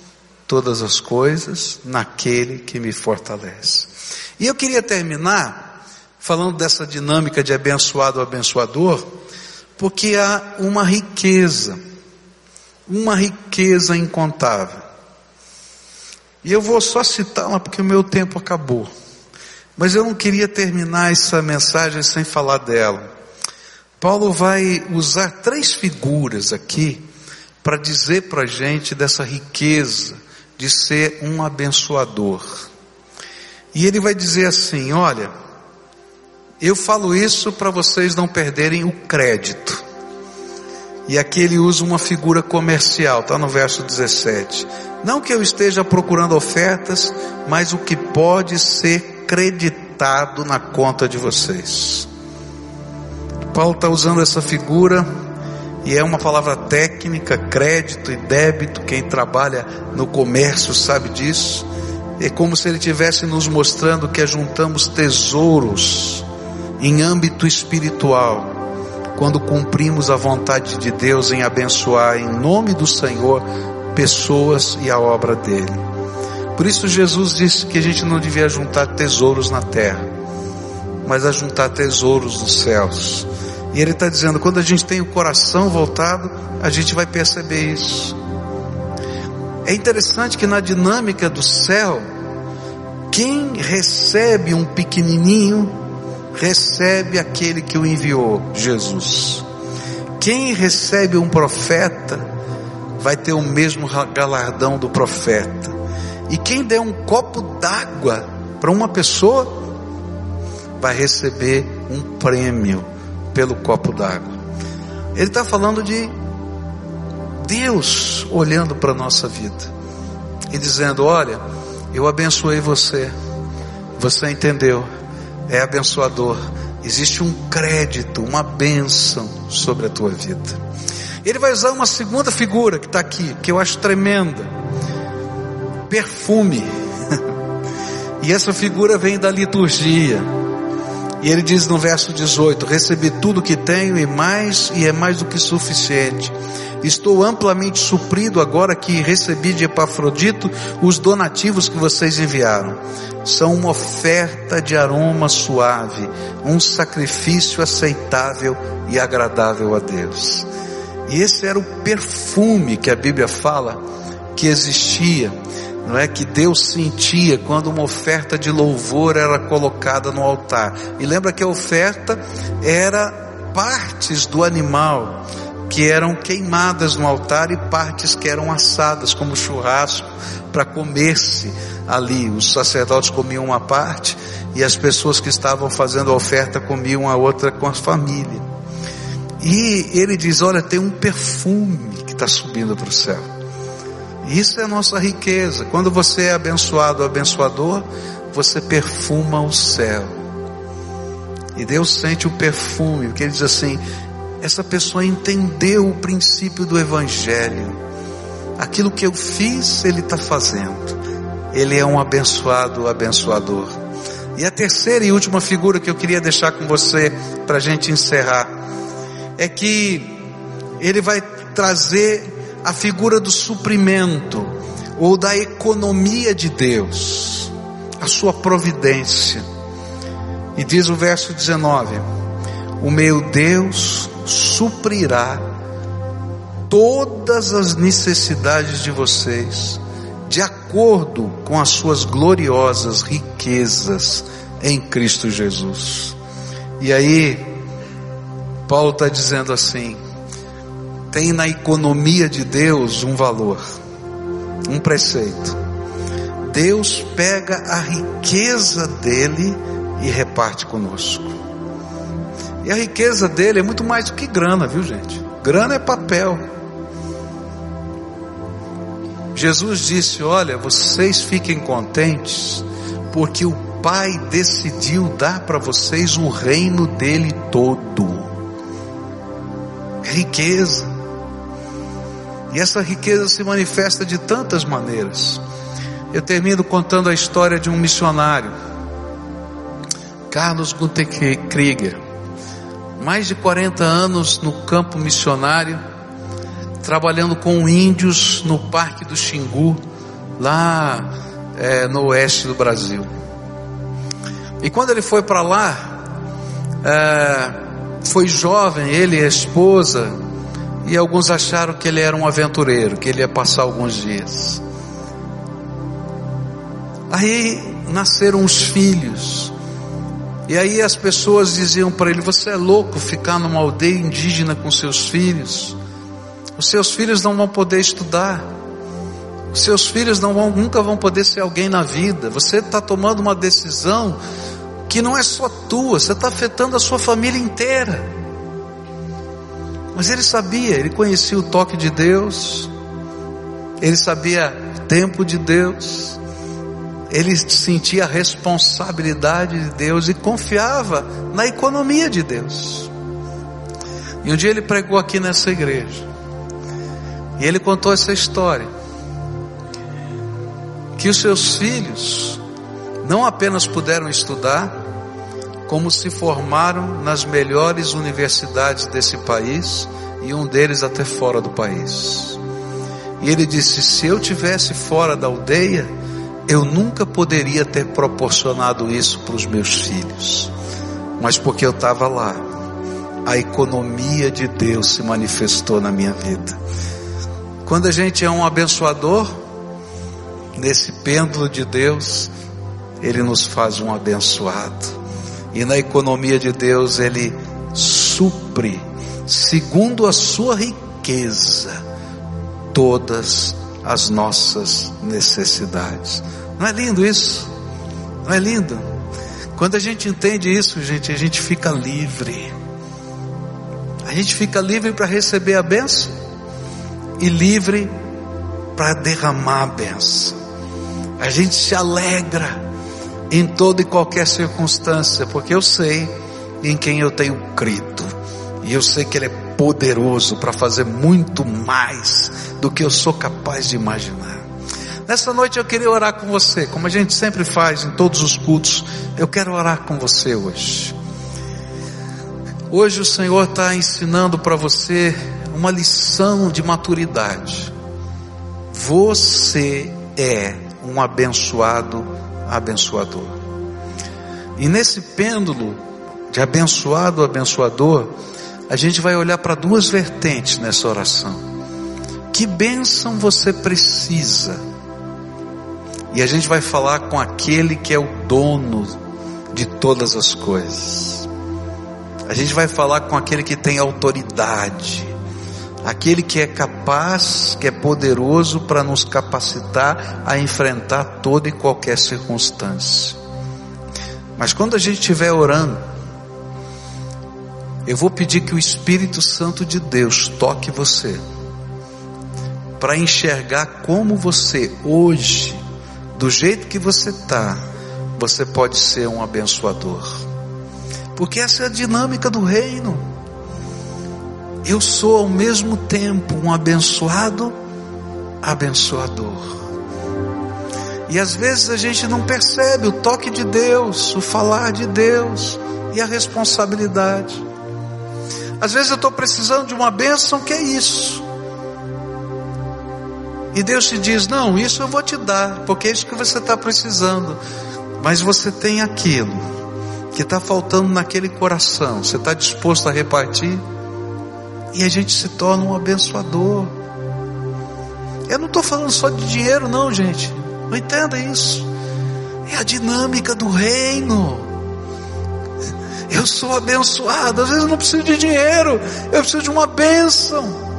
todas as coisas naquele que me fortalece. E eu queria terminar falando dessa dinâmica de abençoado abençoador, porque há uma riqueza, uma riqueza incontável. E eu vou só citá-la porque o meu tempo acabou. Mas eu não queria terminar essa mensagem sem falar dela. Paulo vai usar três figuras aqui para dizer para a gente dessa riqueza de ser um abençoador. E ele vai dizer assim: olha, eu falo isso para vocês não perderem o crédito. E aqui ele usa uma figura comercial, está no verso 17. Não que eu esteja procurando ofertas, mas o que pode ser creditado na conta de vocês. Paulo está usando essa figura e é uma palavra técnica, crédito e débito. Quem trabalha no comércio sabe disso. É como se ele estivesse nos mostrando que ajuntamos tesouros em âmbito espiritual, quando cumprimos a vontade de Deus em abençoar em nome do Senhor pessoas e a obra dele. Por isso Jesus disse que a gente não devia juntar tesouros na terra, mas a juntar tesouros nos céus. E ele está dizendo, quando a gente tem o coração voltado, a gente vai perceber isso. É interessante que na dinâmica do céu, quem recebe um pequenininho, recebe aquele que o enviou, Jesus. Quem recebe um profeta, vai ter o mesmo galardão do profeta. E quem der um copo d'água para uma pessoa, vai receber um prêmio pelo copo d'água. Ele está falando de Deus olhando para a nossa vida e dizendo: Olha, eu abençoei você, você entendeu, é abençoador. Existe um crédito, uma bênção sobre a tua vida. Ele vai usar uma segunda figura que está aqui, que eu acho tremenda perfume. e essa figura vem da liturgia. E ele diz no verso 18: Recebi tudo que tenho e mais, e é mais do que suficiente. Estou amplamente suprido agora que recebi de Epafrodito os donativos que vocês enviaram. São uma oferta de aroma suave, um sacrifício aceitável e agradável a Deus. E esse era o perfume que a Bíblia fala que existia não é que Deus sentia quando uma oferta de louvor era colocada no altar. E lembra que a oferta era partes do animal que eram queimadas no altar e partes que eram assadas como churrasco para comer-se ali. Os sacerdotes comiam uma parte e as pessoas que estavam fazendo a oferta comiam a outra com a família. E ele diz: Olha, tem um perfume que está subindo para o céu. Isso é a nossa riqueza. Quando você é abençoado, abençoador, você perfuma o céu. E Deus sente o perfume, porque Ele diz assim: essa pessoa entendeu o princípio do Evangelho. Aquilo que eu fiz, Ele está fazendo. Ele é um abençoado, abençoador. E a terceira e última figura que eu queria deixar com você, para a gente encerrar, é que Ele vai trazer a figura do suprimento, ou da economia de Deus, a sua providência. E diz o verso 19: O meu Deus suprirá todas as necessidades de vocês, de acordo com as suas gloriosas riquezas em Cristo Jesus. E aí, Paulo está dizendo assim: tem na economia de Deus um valor, um preceito. Deus pega a riqueza dele e reparte conosco. E a riqueza dele é muito mais do que grana, viu gente? Grana é papel. Jesus disse: Olha, vocês fiquem contentes, porque o Pai decidiu dar para vocês o reino dele todo. É riqueza. E essa riqueza se manifesta de tantas maneiras. Eu termino contando a história de um missionário, Carlos Gunther Krieger. Mais de 40 anos no campo missionário, trabalhando com índios no Parque do Xingu, lá é, no oeste do Brasil. E quando ele foi para lá, é, foi jovem, ele e a esposa, e alguns acharam que ele era um aventureiro, que ele ia passar alguns dias. Aí nasceram os filhos. E aí as pessoas diziam para ele: Você é louco ficar numa aldeia indígena com seus filhos? Os seus filhos não vão poder estudar. Os seus filhos não vão, nunca vão poder ser alguém na vida. Você está tomando uma decisão que não é só tua, você está afetando a sua família inteira. Mas ele sabia, ele conhecia o toque de Deus, ele sabia o tempo de Deus, ele sentia a responsabilidade de Deus e confiava na economia de Deus. E um dia ele pregou aqui nessa igreja, e ele contou essa história: que os seus filhos não apenas puderam estudar, como se formaram nas melhores universidades desse país e um deles até fora do país. E ele disse: se eu tivesse fora da aldeia, eu nunca poderia ter proporcionado isso para os meus filhos, mas porque eu estava lá, a economia de Deus se manifestou na minha vida. Quando a gente é um abençoador, nesse pêndulo de Deus, Ele nos faz um abençoado, e na economia de Deus, Ele supre, segundo a sua riqueza, todas as nossas necessidades. Não é lindo isso? Não é lindo? Quando a gente entende isso, gente, a gente fica livre. A gente fica livre para receber a benção e livre para derramar a benção. A gente se alegra em toda e qualquer circunstância, porque eu sei em quem eu tenho crido. E eu sei que Ele é poderoso para fazer muito mais do que eu sou capaz de imaginar. Nessa noite eu queria orar com você, como a gente sempre faz em todos os cultos. Eu quero orar com você hoje. Hoje o Senhor está ensinando para você uma lição de maturidade. Você é um abençoado, abençoador. E nesse pêndulo de abençoado, abençoador, a gente vai olhar para duas vertentes nessa oração. Que bênção você precisa e a gente vai falar com aquele que é o dono de todas as coisas. A gente vai falar com aquele que tem autoridade, aquele que é capaz, que é poderoso para nos capacitar a enfrentar toda e qualquer circunstância. Mas quando a gente estiver orando, eu vou pedir que o Espírito Santo de Deus toque você, para enxergar como você hoje do jeito que você está, você pode ser um abençoador. Porque essa é a dinâmica do reino. Eu sou ao mesmo tempo um abençoado, abençoador. E às vezes a gente não percebe o toque de Deus, o falar de Deus e a responsabilidade. Às vezes eu estou precisando de uma bênção que é isso. E Deus te diz: Não, isso eu vou te dar, porque é isso que você está precisando. Mas você tem aquilo que está faltando naquele coração. Você está disposto a repartir? E a gente se torna um abençoador. Eu não estou falando só de dinheiro, não, gente. Não entenda isso. É a dinâmica do reino. Eu sou abençoado. Às vezes eu não preciso de dinheiro, eu preciso de uma bênção.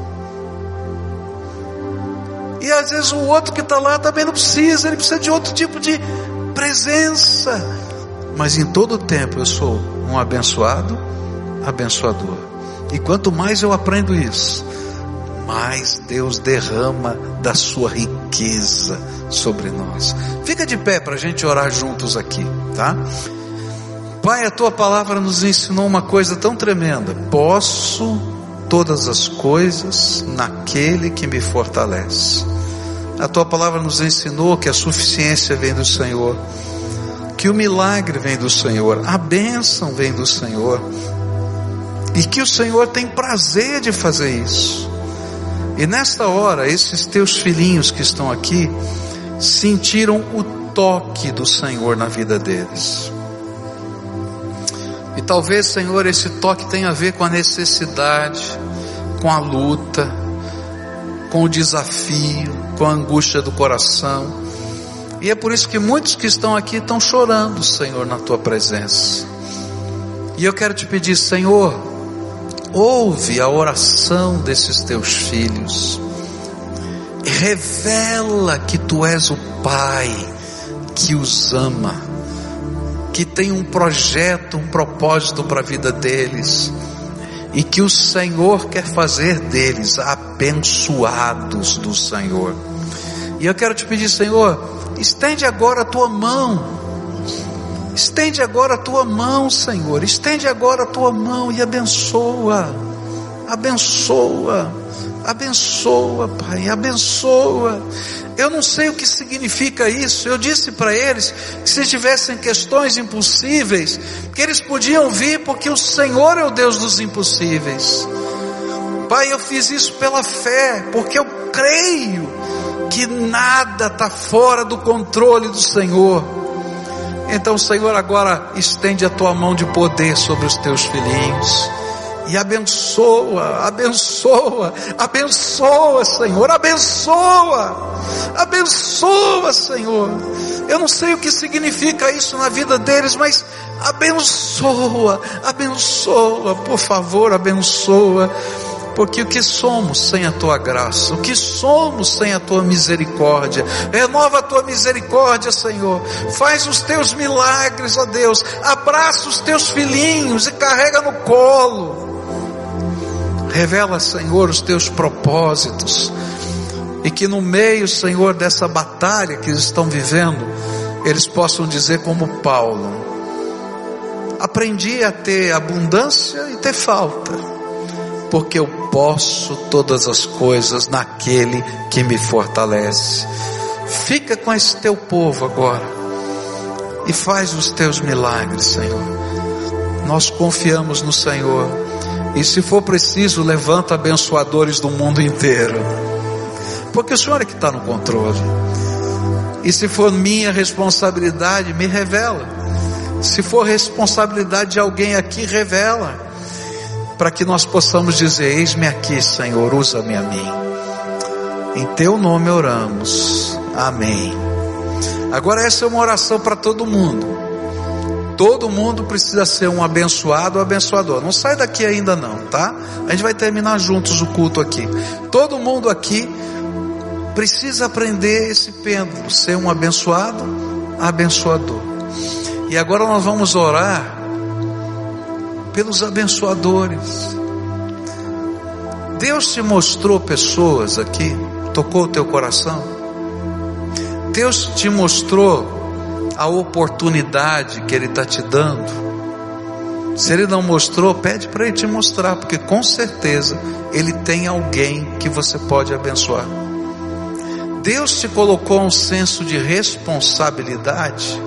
E às vezes o outro que está lá também não precisa, ele precisa de outro tipo de presença. Mas em todo tempo eu sou um abençoado, abençoador. E quanto mais eu aprendo isso, mais Deus derrama da sua riqueza sobre nós. Fica de pé para a gente orar juntos aqui, tá? Pai, a tua palavra nos ensinou uma coisa tão tremenda. Posso todas as coisas naquele que me fortalece. A tua palavra nos ensinou que a suficiência vem do Senhor, que o milagre vem do Senhor, a bênção vem do Senhor, e que o Senhor tem prazer de fazer isso. E nesta hora, esses teus filhinhos que estão aqui sentiram o toque do Senhor na vida deles. E talvez, Senhor, esse toque tenha a ver com a necessidade, com a luta, com o desafio, com a angústia do coração. E é por isso que muitos que estão aqui estão chorando, Senhor, na tua presença. E eu quero te pedir, Senhor, ouve a oração desses teus filhos, revela que tu és o Pai que os ama, que tem um projeto, um propósito para a vida deles, e que o Senhor quer fazer deles abençoados do Senhor. E eu quero te pedir, Senhor, estende agora a tua mão Estende agora a tua mão, Senhor. Estende agora a tua mão e abençoa. Abençoa. Abençoa, Pai. Abençoa. Eu não sei o que significa isso. Eu disse para eles que se tivessem questões impossíveis, que eles podiam vir porque o Senhor é o Deus dos impossíveis. Pai, eu fiz isso pela fé, porque eu creio que nada está fora do controle do Senhor. Então, Senhor, agora estende a tua mão de poder sobre os teus filhinhos. E abençoa, abençoa, abençoa, Senhor, abençoa, abençoa, Senhor. Eu não sei o que significa isso na vida deles, mas abençoa, abençoa, por favor, abençoa porque o que somos sem a tua graça, o que somos sem a tua misericórdia, renova a tua misericórdia, Senhor, faz os teus milagres, ó Deus, abraça os teus filhinhos e carrega no colo, revela, Senhor, os teus propósitos, e que no meio, Senhor, dessa batalha que eles estão vivendo, eles possam dizer como Paulo, aprendi a ter abundância e ter falta, porque eu posso todas as coisas naquele que me fortalece. Fica com esse teu povo agora e faz os teus milagres, Senhor. Nós confiamos no Senhor e se for preciso, levanta abençoadores do mundo inteiro, porque o Senhor é que está no controle. E se for minha responsabilidade, me revela. Se for responsabilidade de alguém aqui, revela para que nós possamos dizer: Eis-me aqui, Senhor, usa-me a mim. Em teu nome oramos. Amém. Agora, essa é uma oração para todo mundo. Todo mundo precisa ser um abençoado ou abençoador. Não sai daqui ainda não, tá? A gente vai terminar juntos o culto aqui. Todo mundo aqui precisa aprender esse pêndulo, ser um abençoado, abençoador. E agora nós vamos orar pelos abençoadores. Deus te mostrou pessoas aqui, tocou o teu coração. Deus te mostrou a oportunidade que Ele está te dando. Se ele não mostrou, pede para ele te mostrar, porque com certeza ele tem alguém que você pode abençoar. Deus te colocou um senso de responsabilidade.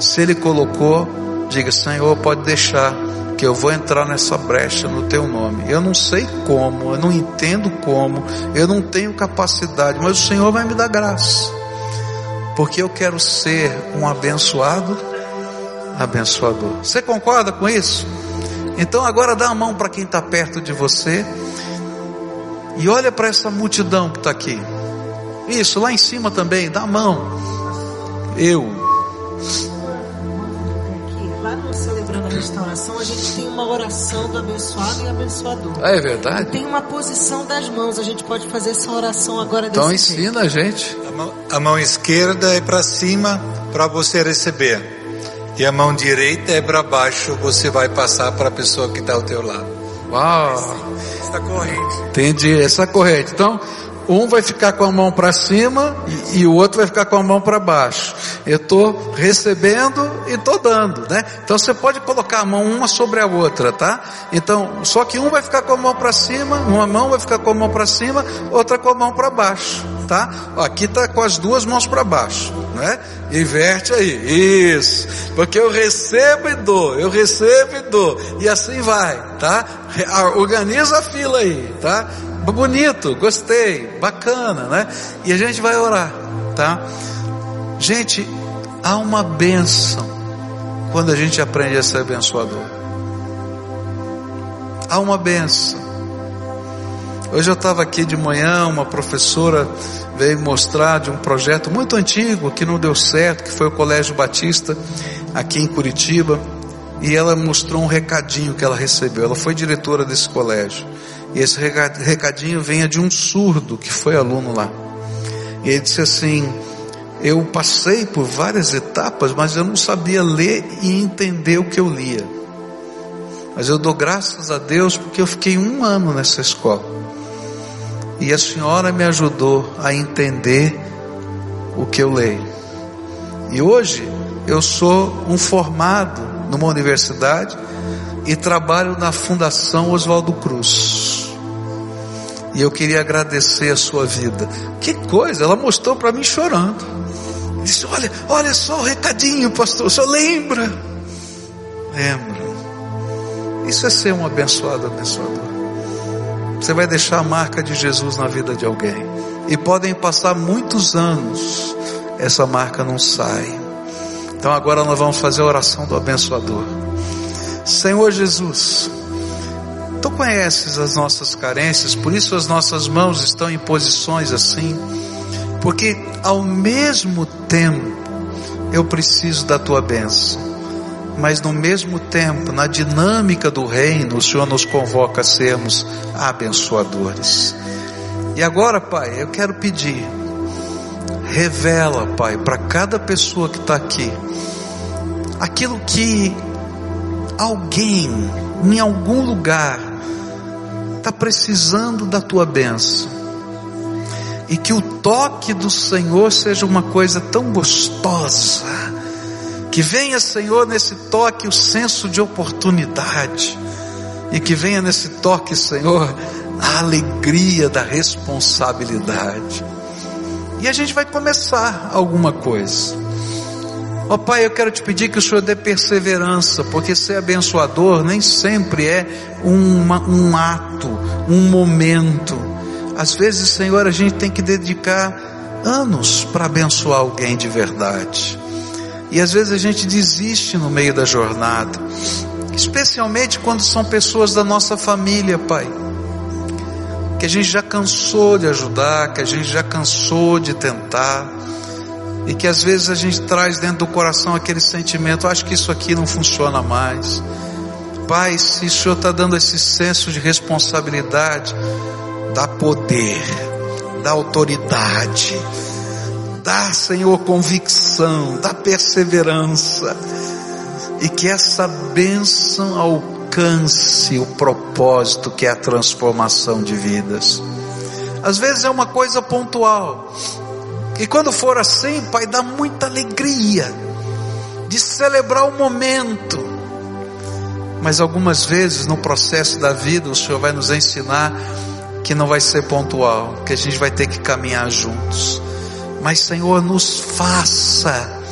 Se ele colocou, diga: Senhor, pode deixar que eu vou entrar nessa brecha no teu nome. Eu não sei como, eu não entendo como, eu não tenho capacidade, mas o Senhor vai me dar graça. Porque eu quero ser um abençoado, abençoador. Você concorda com isso? Então agora dá a mão para quem está perto de você e olha para essa multidão que está aqui. Isso, lá em cima também, dá a mão. Eu restauração, a gente tem uma oração do abençoado e abençoador. Ah, é verdade? Tem uma posição das mãos, a gente pode fazer essa oração agora Então ensina jeito. a gente. A mão, a mão esquerda é para cima para você receber. E a mão direita é para baixo, você vai passar para a pessoa que está ao teu lado. Uau! Essa corrente. Entendi, essa corrente. Então, um vai ficar com a mão para cima e, e, o outro vai ficar com a mão para baixo. Eu estou recebendo e estou dando, né? Então você pode colocar a mão uma sobre a outra, tá? Então, só que um vai ficar com a mão para cima, uma mão vai ficar com a mão para cima, outra com a mão para baixo, tá? Aqui está com as duas mãos para baixo, né? Inverte aí, isso. Porque eu recebo e dou, eu recebo e dou, e assim vai, tá? Organiza a fila aí, tá? bonito, gostei, bacana, né? E a gente vai orar, tá? Gente, há uma benção quando a gente aprende a ser abençoador. Há uma benção. Hoje eu estava aqui de manhã, uma professora veio mostrar de um projeto muito antigo que não deu certo, que foi o Colégio Batista aqui em Curitiba, e ela mostrou um recadinho que ela recebeu. Ela foi diretora desse colégio. E esse recadinho venha de um surdo que foi aluno lá. E ele disse assim: Eu passei por várias etapas, mas eu não sabia ler e entender o que eu lia. Mas eu dou graças a Deus porque eu fiquei um ano nessa escola. E a senhora me ajudou a entender o que eu leio. E hoje eu sou um formado numa universidade e trabalho na Fundação Oswaldo Cruz. E eu queria agradecer a sua vida. Que coisa, ela mostrou para mim chorando. Disse: Olha, olha só o recadinho, pastor. Senhor lembra? Lembro. Isso é ser um abençoado, abençoador. Você vai deixar a marca de Jesus na vida de alguém. E podem passar muitos anos, essa marca não sai. Então agora nós vamos fazer a oração do abençoador. Senhor Jesus, Tu conheces as nossas carências, por isso as nossas mãos estão em posições assim, porque ao mesmo tempo eu preciso da tua bênção, mas no mesmo tempo, na dinâmica do reino, o Senhor nos convoca a sermos abençoadores. E agora, Pai, eu quero pedir, revela, Pai, para cada pessoa que está aqui, aquilo que alguém em algum lugar está precisando da tua bênção. E que o toque do Senhor seja uma coisa tão gostosa. Que venha, Senhor, nesse toque o senso de oportunidade. E que venha nesse toque, Senhor, a alegria da responsabilidade. E a gente vai começar alguma coisa. Ó oh, Pai, eu quero te pedir que o Senhor dê perseverança, porque ser abençoador nem sempre é uma, um ato, um momento. Às vezes, Senhor, a gente tem que dedicar anos para abençoar alguém de verdade. E às vezes a gente desiste no meio da jornada, especialmente quando são pessoas da nossa família, Pai. Que a gente já cansou de ajudar, que a gente já cansou de tentar e que às vezes a gente traz dentro do coração aquele sentimento, acho que isso aqui não funciona mais. Pai, se o Senhor está dando esse senso de responsabilidade, dá poder, dá autoridade, dá, Senhor, convicção, dá perseverança, e que essa bênção alcance o propósito que é a transformação de vidas. Às vezes é uma coisa pontual, e quando for assim, Pai, dá muita alegria de celebrar o momento. Mas algumas vezes no processo da vida o Senhor vai nos ensinar que não vai ser pontual, que a gente vai ter que caminhar juntos. Mas Senhor, nos faça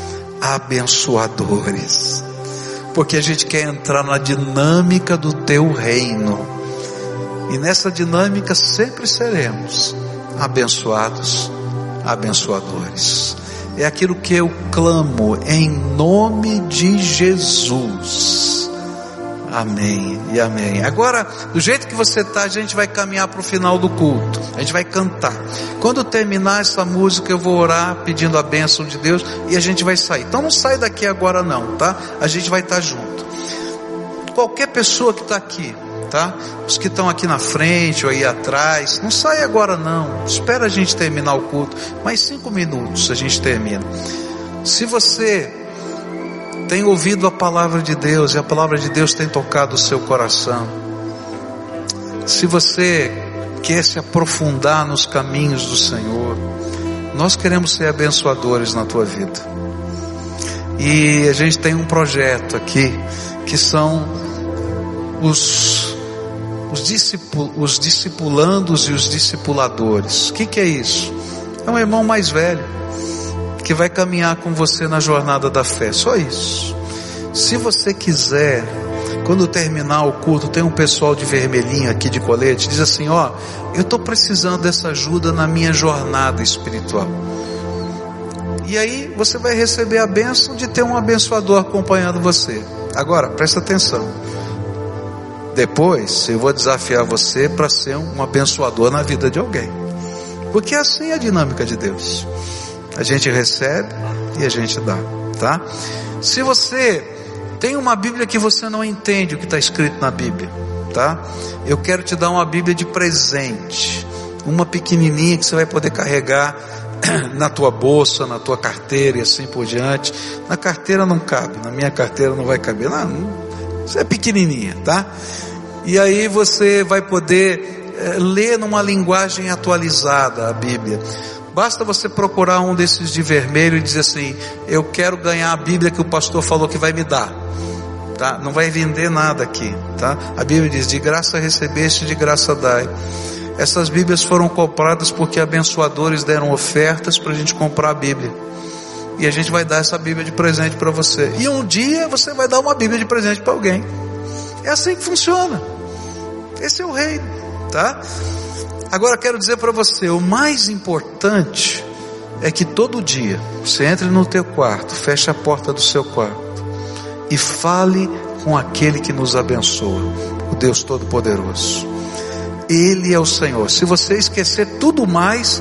abençoadores, porque a gente quer entrar na dinâmica do teu reino. E nessa dinâmica sempre seremos abençoados, abençoadores. É aquilo que eu clamo em nome de Jesus. Amém e amém. Agora, do jeito que você está, a gente vai caminhar para o final do culto. A gente vai cantar. Quando terminar essa música, eu vou orar pedindo a bênção de Deus e a gente vai sair. Então não sai daqui agora não, tá? A gente vai estar tá junto. Qualquer pessoa que está aqui, tá? Os que estão aqui na frente ou aí atrás, não sai agora não. Espera a gente terminar o culto. Mais cinco minutos a gente termina. Se você tem ouvido a palavra de Deus e a palavra de Deus tem tocado o seu coração, se você quer se aprofundar nos caminhos do Senhor, nós queremos ser abençoadores na tua vida. E a gente tem um projeto aqui que são os os, discipul, os discipulandos e os discipuladores. O que, que é isso? É um irmão mais velho que vai caminhar com você na jornada da fé. Só isso. Se você quiser, quando terminar o culto, tem um pessoal de vermelhinho aqui de colete, diz assim: Ó, eu estou precisando dessa ajuda na minha jornada espiritual. E aí você vai receber a bênção de ter um abençoador acompanhando você. Agora, presta atenção. Depois eu vou desafiar você para ser um abençoador na vida de alguém. Porque assim é a dinâmica de Deus. A gente recebe e a gente dá, tá? Se você tem uma Bíblia que você não entende o que está escrito na Bíblia, tá? Eu quero te dar uma Bíblia de presente, uma pequenininha que você vai poder carregar na tua bolsa, na tua carteira e assim por diante. Na carteira não cabe, na minha carteira não vai caber, não, não isso é pequenininha, tá? E aí você vai poder é, ler numa linguagem atualizada a Bíblia. Basta você procurar um desses de vermelho e dizer assim: Eu quero ganhar a Bíblia que o pastor falou que vai me dar. Tá? Não vai vender nada aqui. Tá? A Bíblia diz: De graça recebeste, de graça dai. Essas Bíblias foram compradas porque abençoadores deram ofertas para a gente comprar a Bíblia. E a gente vai dar essa Bíblia de presente para você. E um dia você vai dar uma Bíblia de presente para alguém. É assim que funciona. Esse é o reino, tá? Agora quero dizer para você, o mais importante é que todo dia você entre no teu quarto, feche a porta do seu quarto e fale com aquele que nos abençoa, o Deus Todo-Poderoso. Ele é o Senhor. Se você esquecer tudo mais,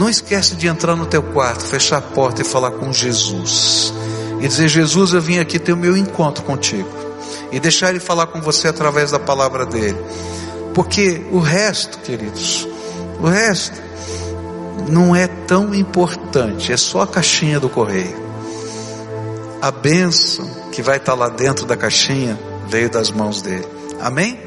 não esquece de entrar no teu quarto, fechar a porta e falar com Jesus. E dizer, Jesus, eu vim aqui ter o meu encontro contigo. E deixar ele falar com você através da palavra dele. Porque o resto, queridos, o resto não é tão importante, é só a caixinha do correio. A bênção que vai estar lá dentro da caixinha veio das mãos dele. Amém?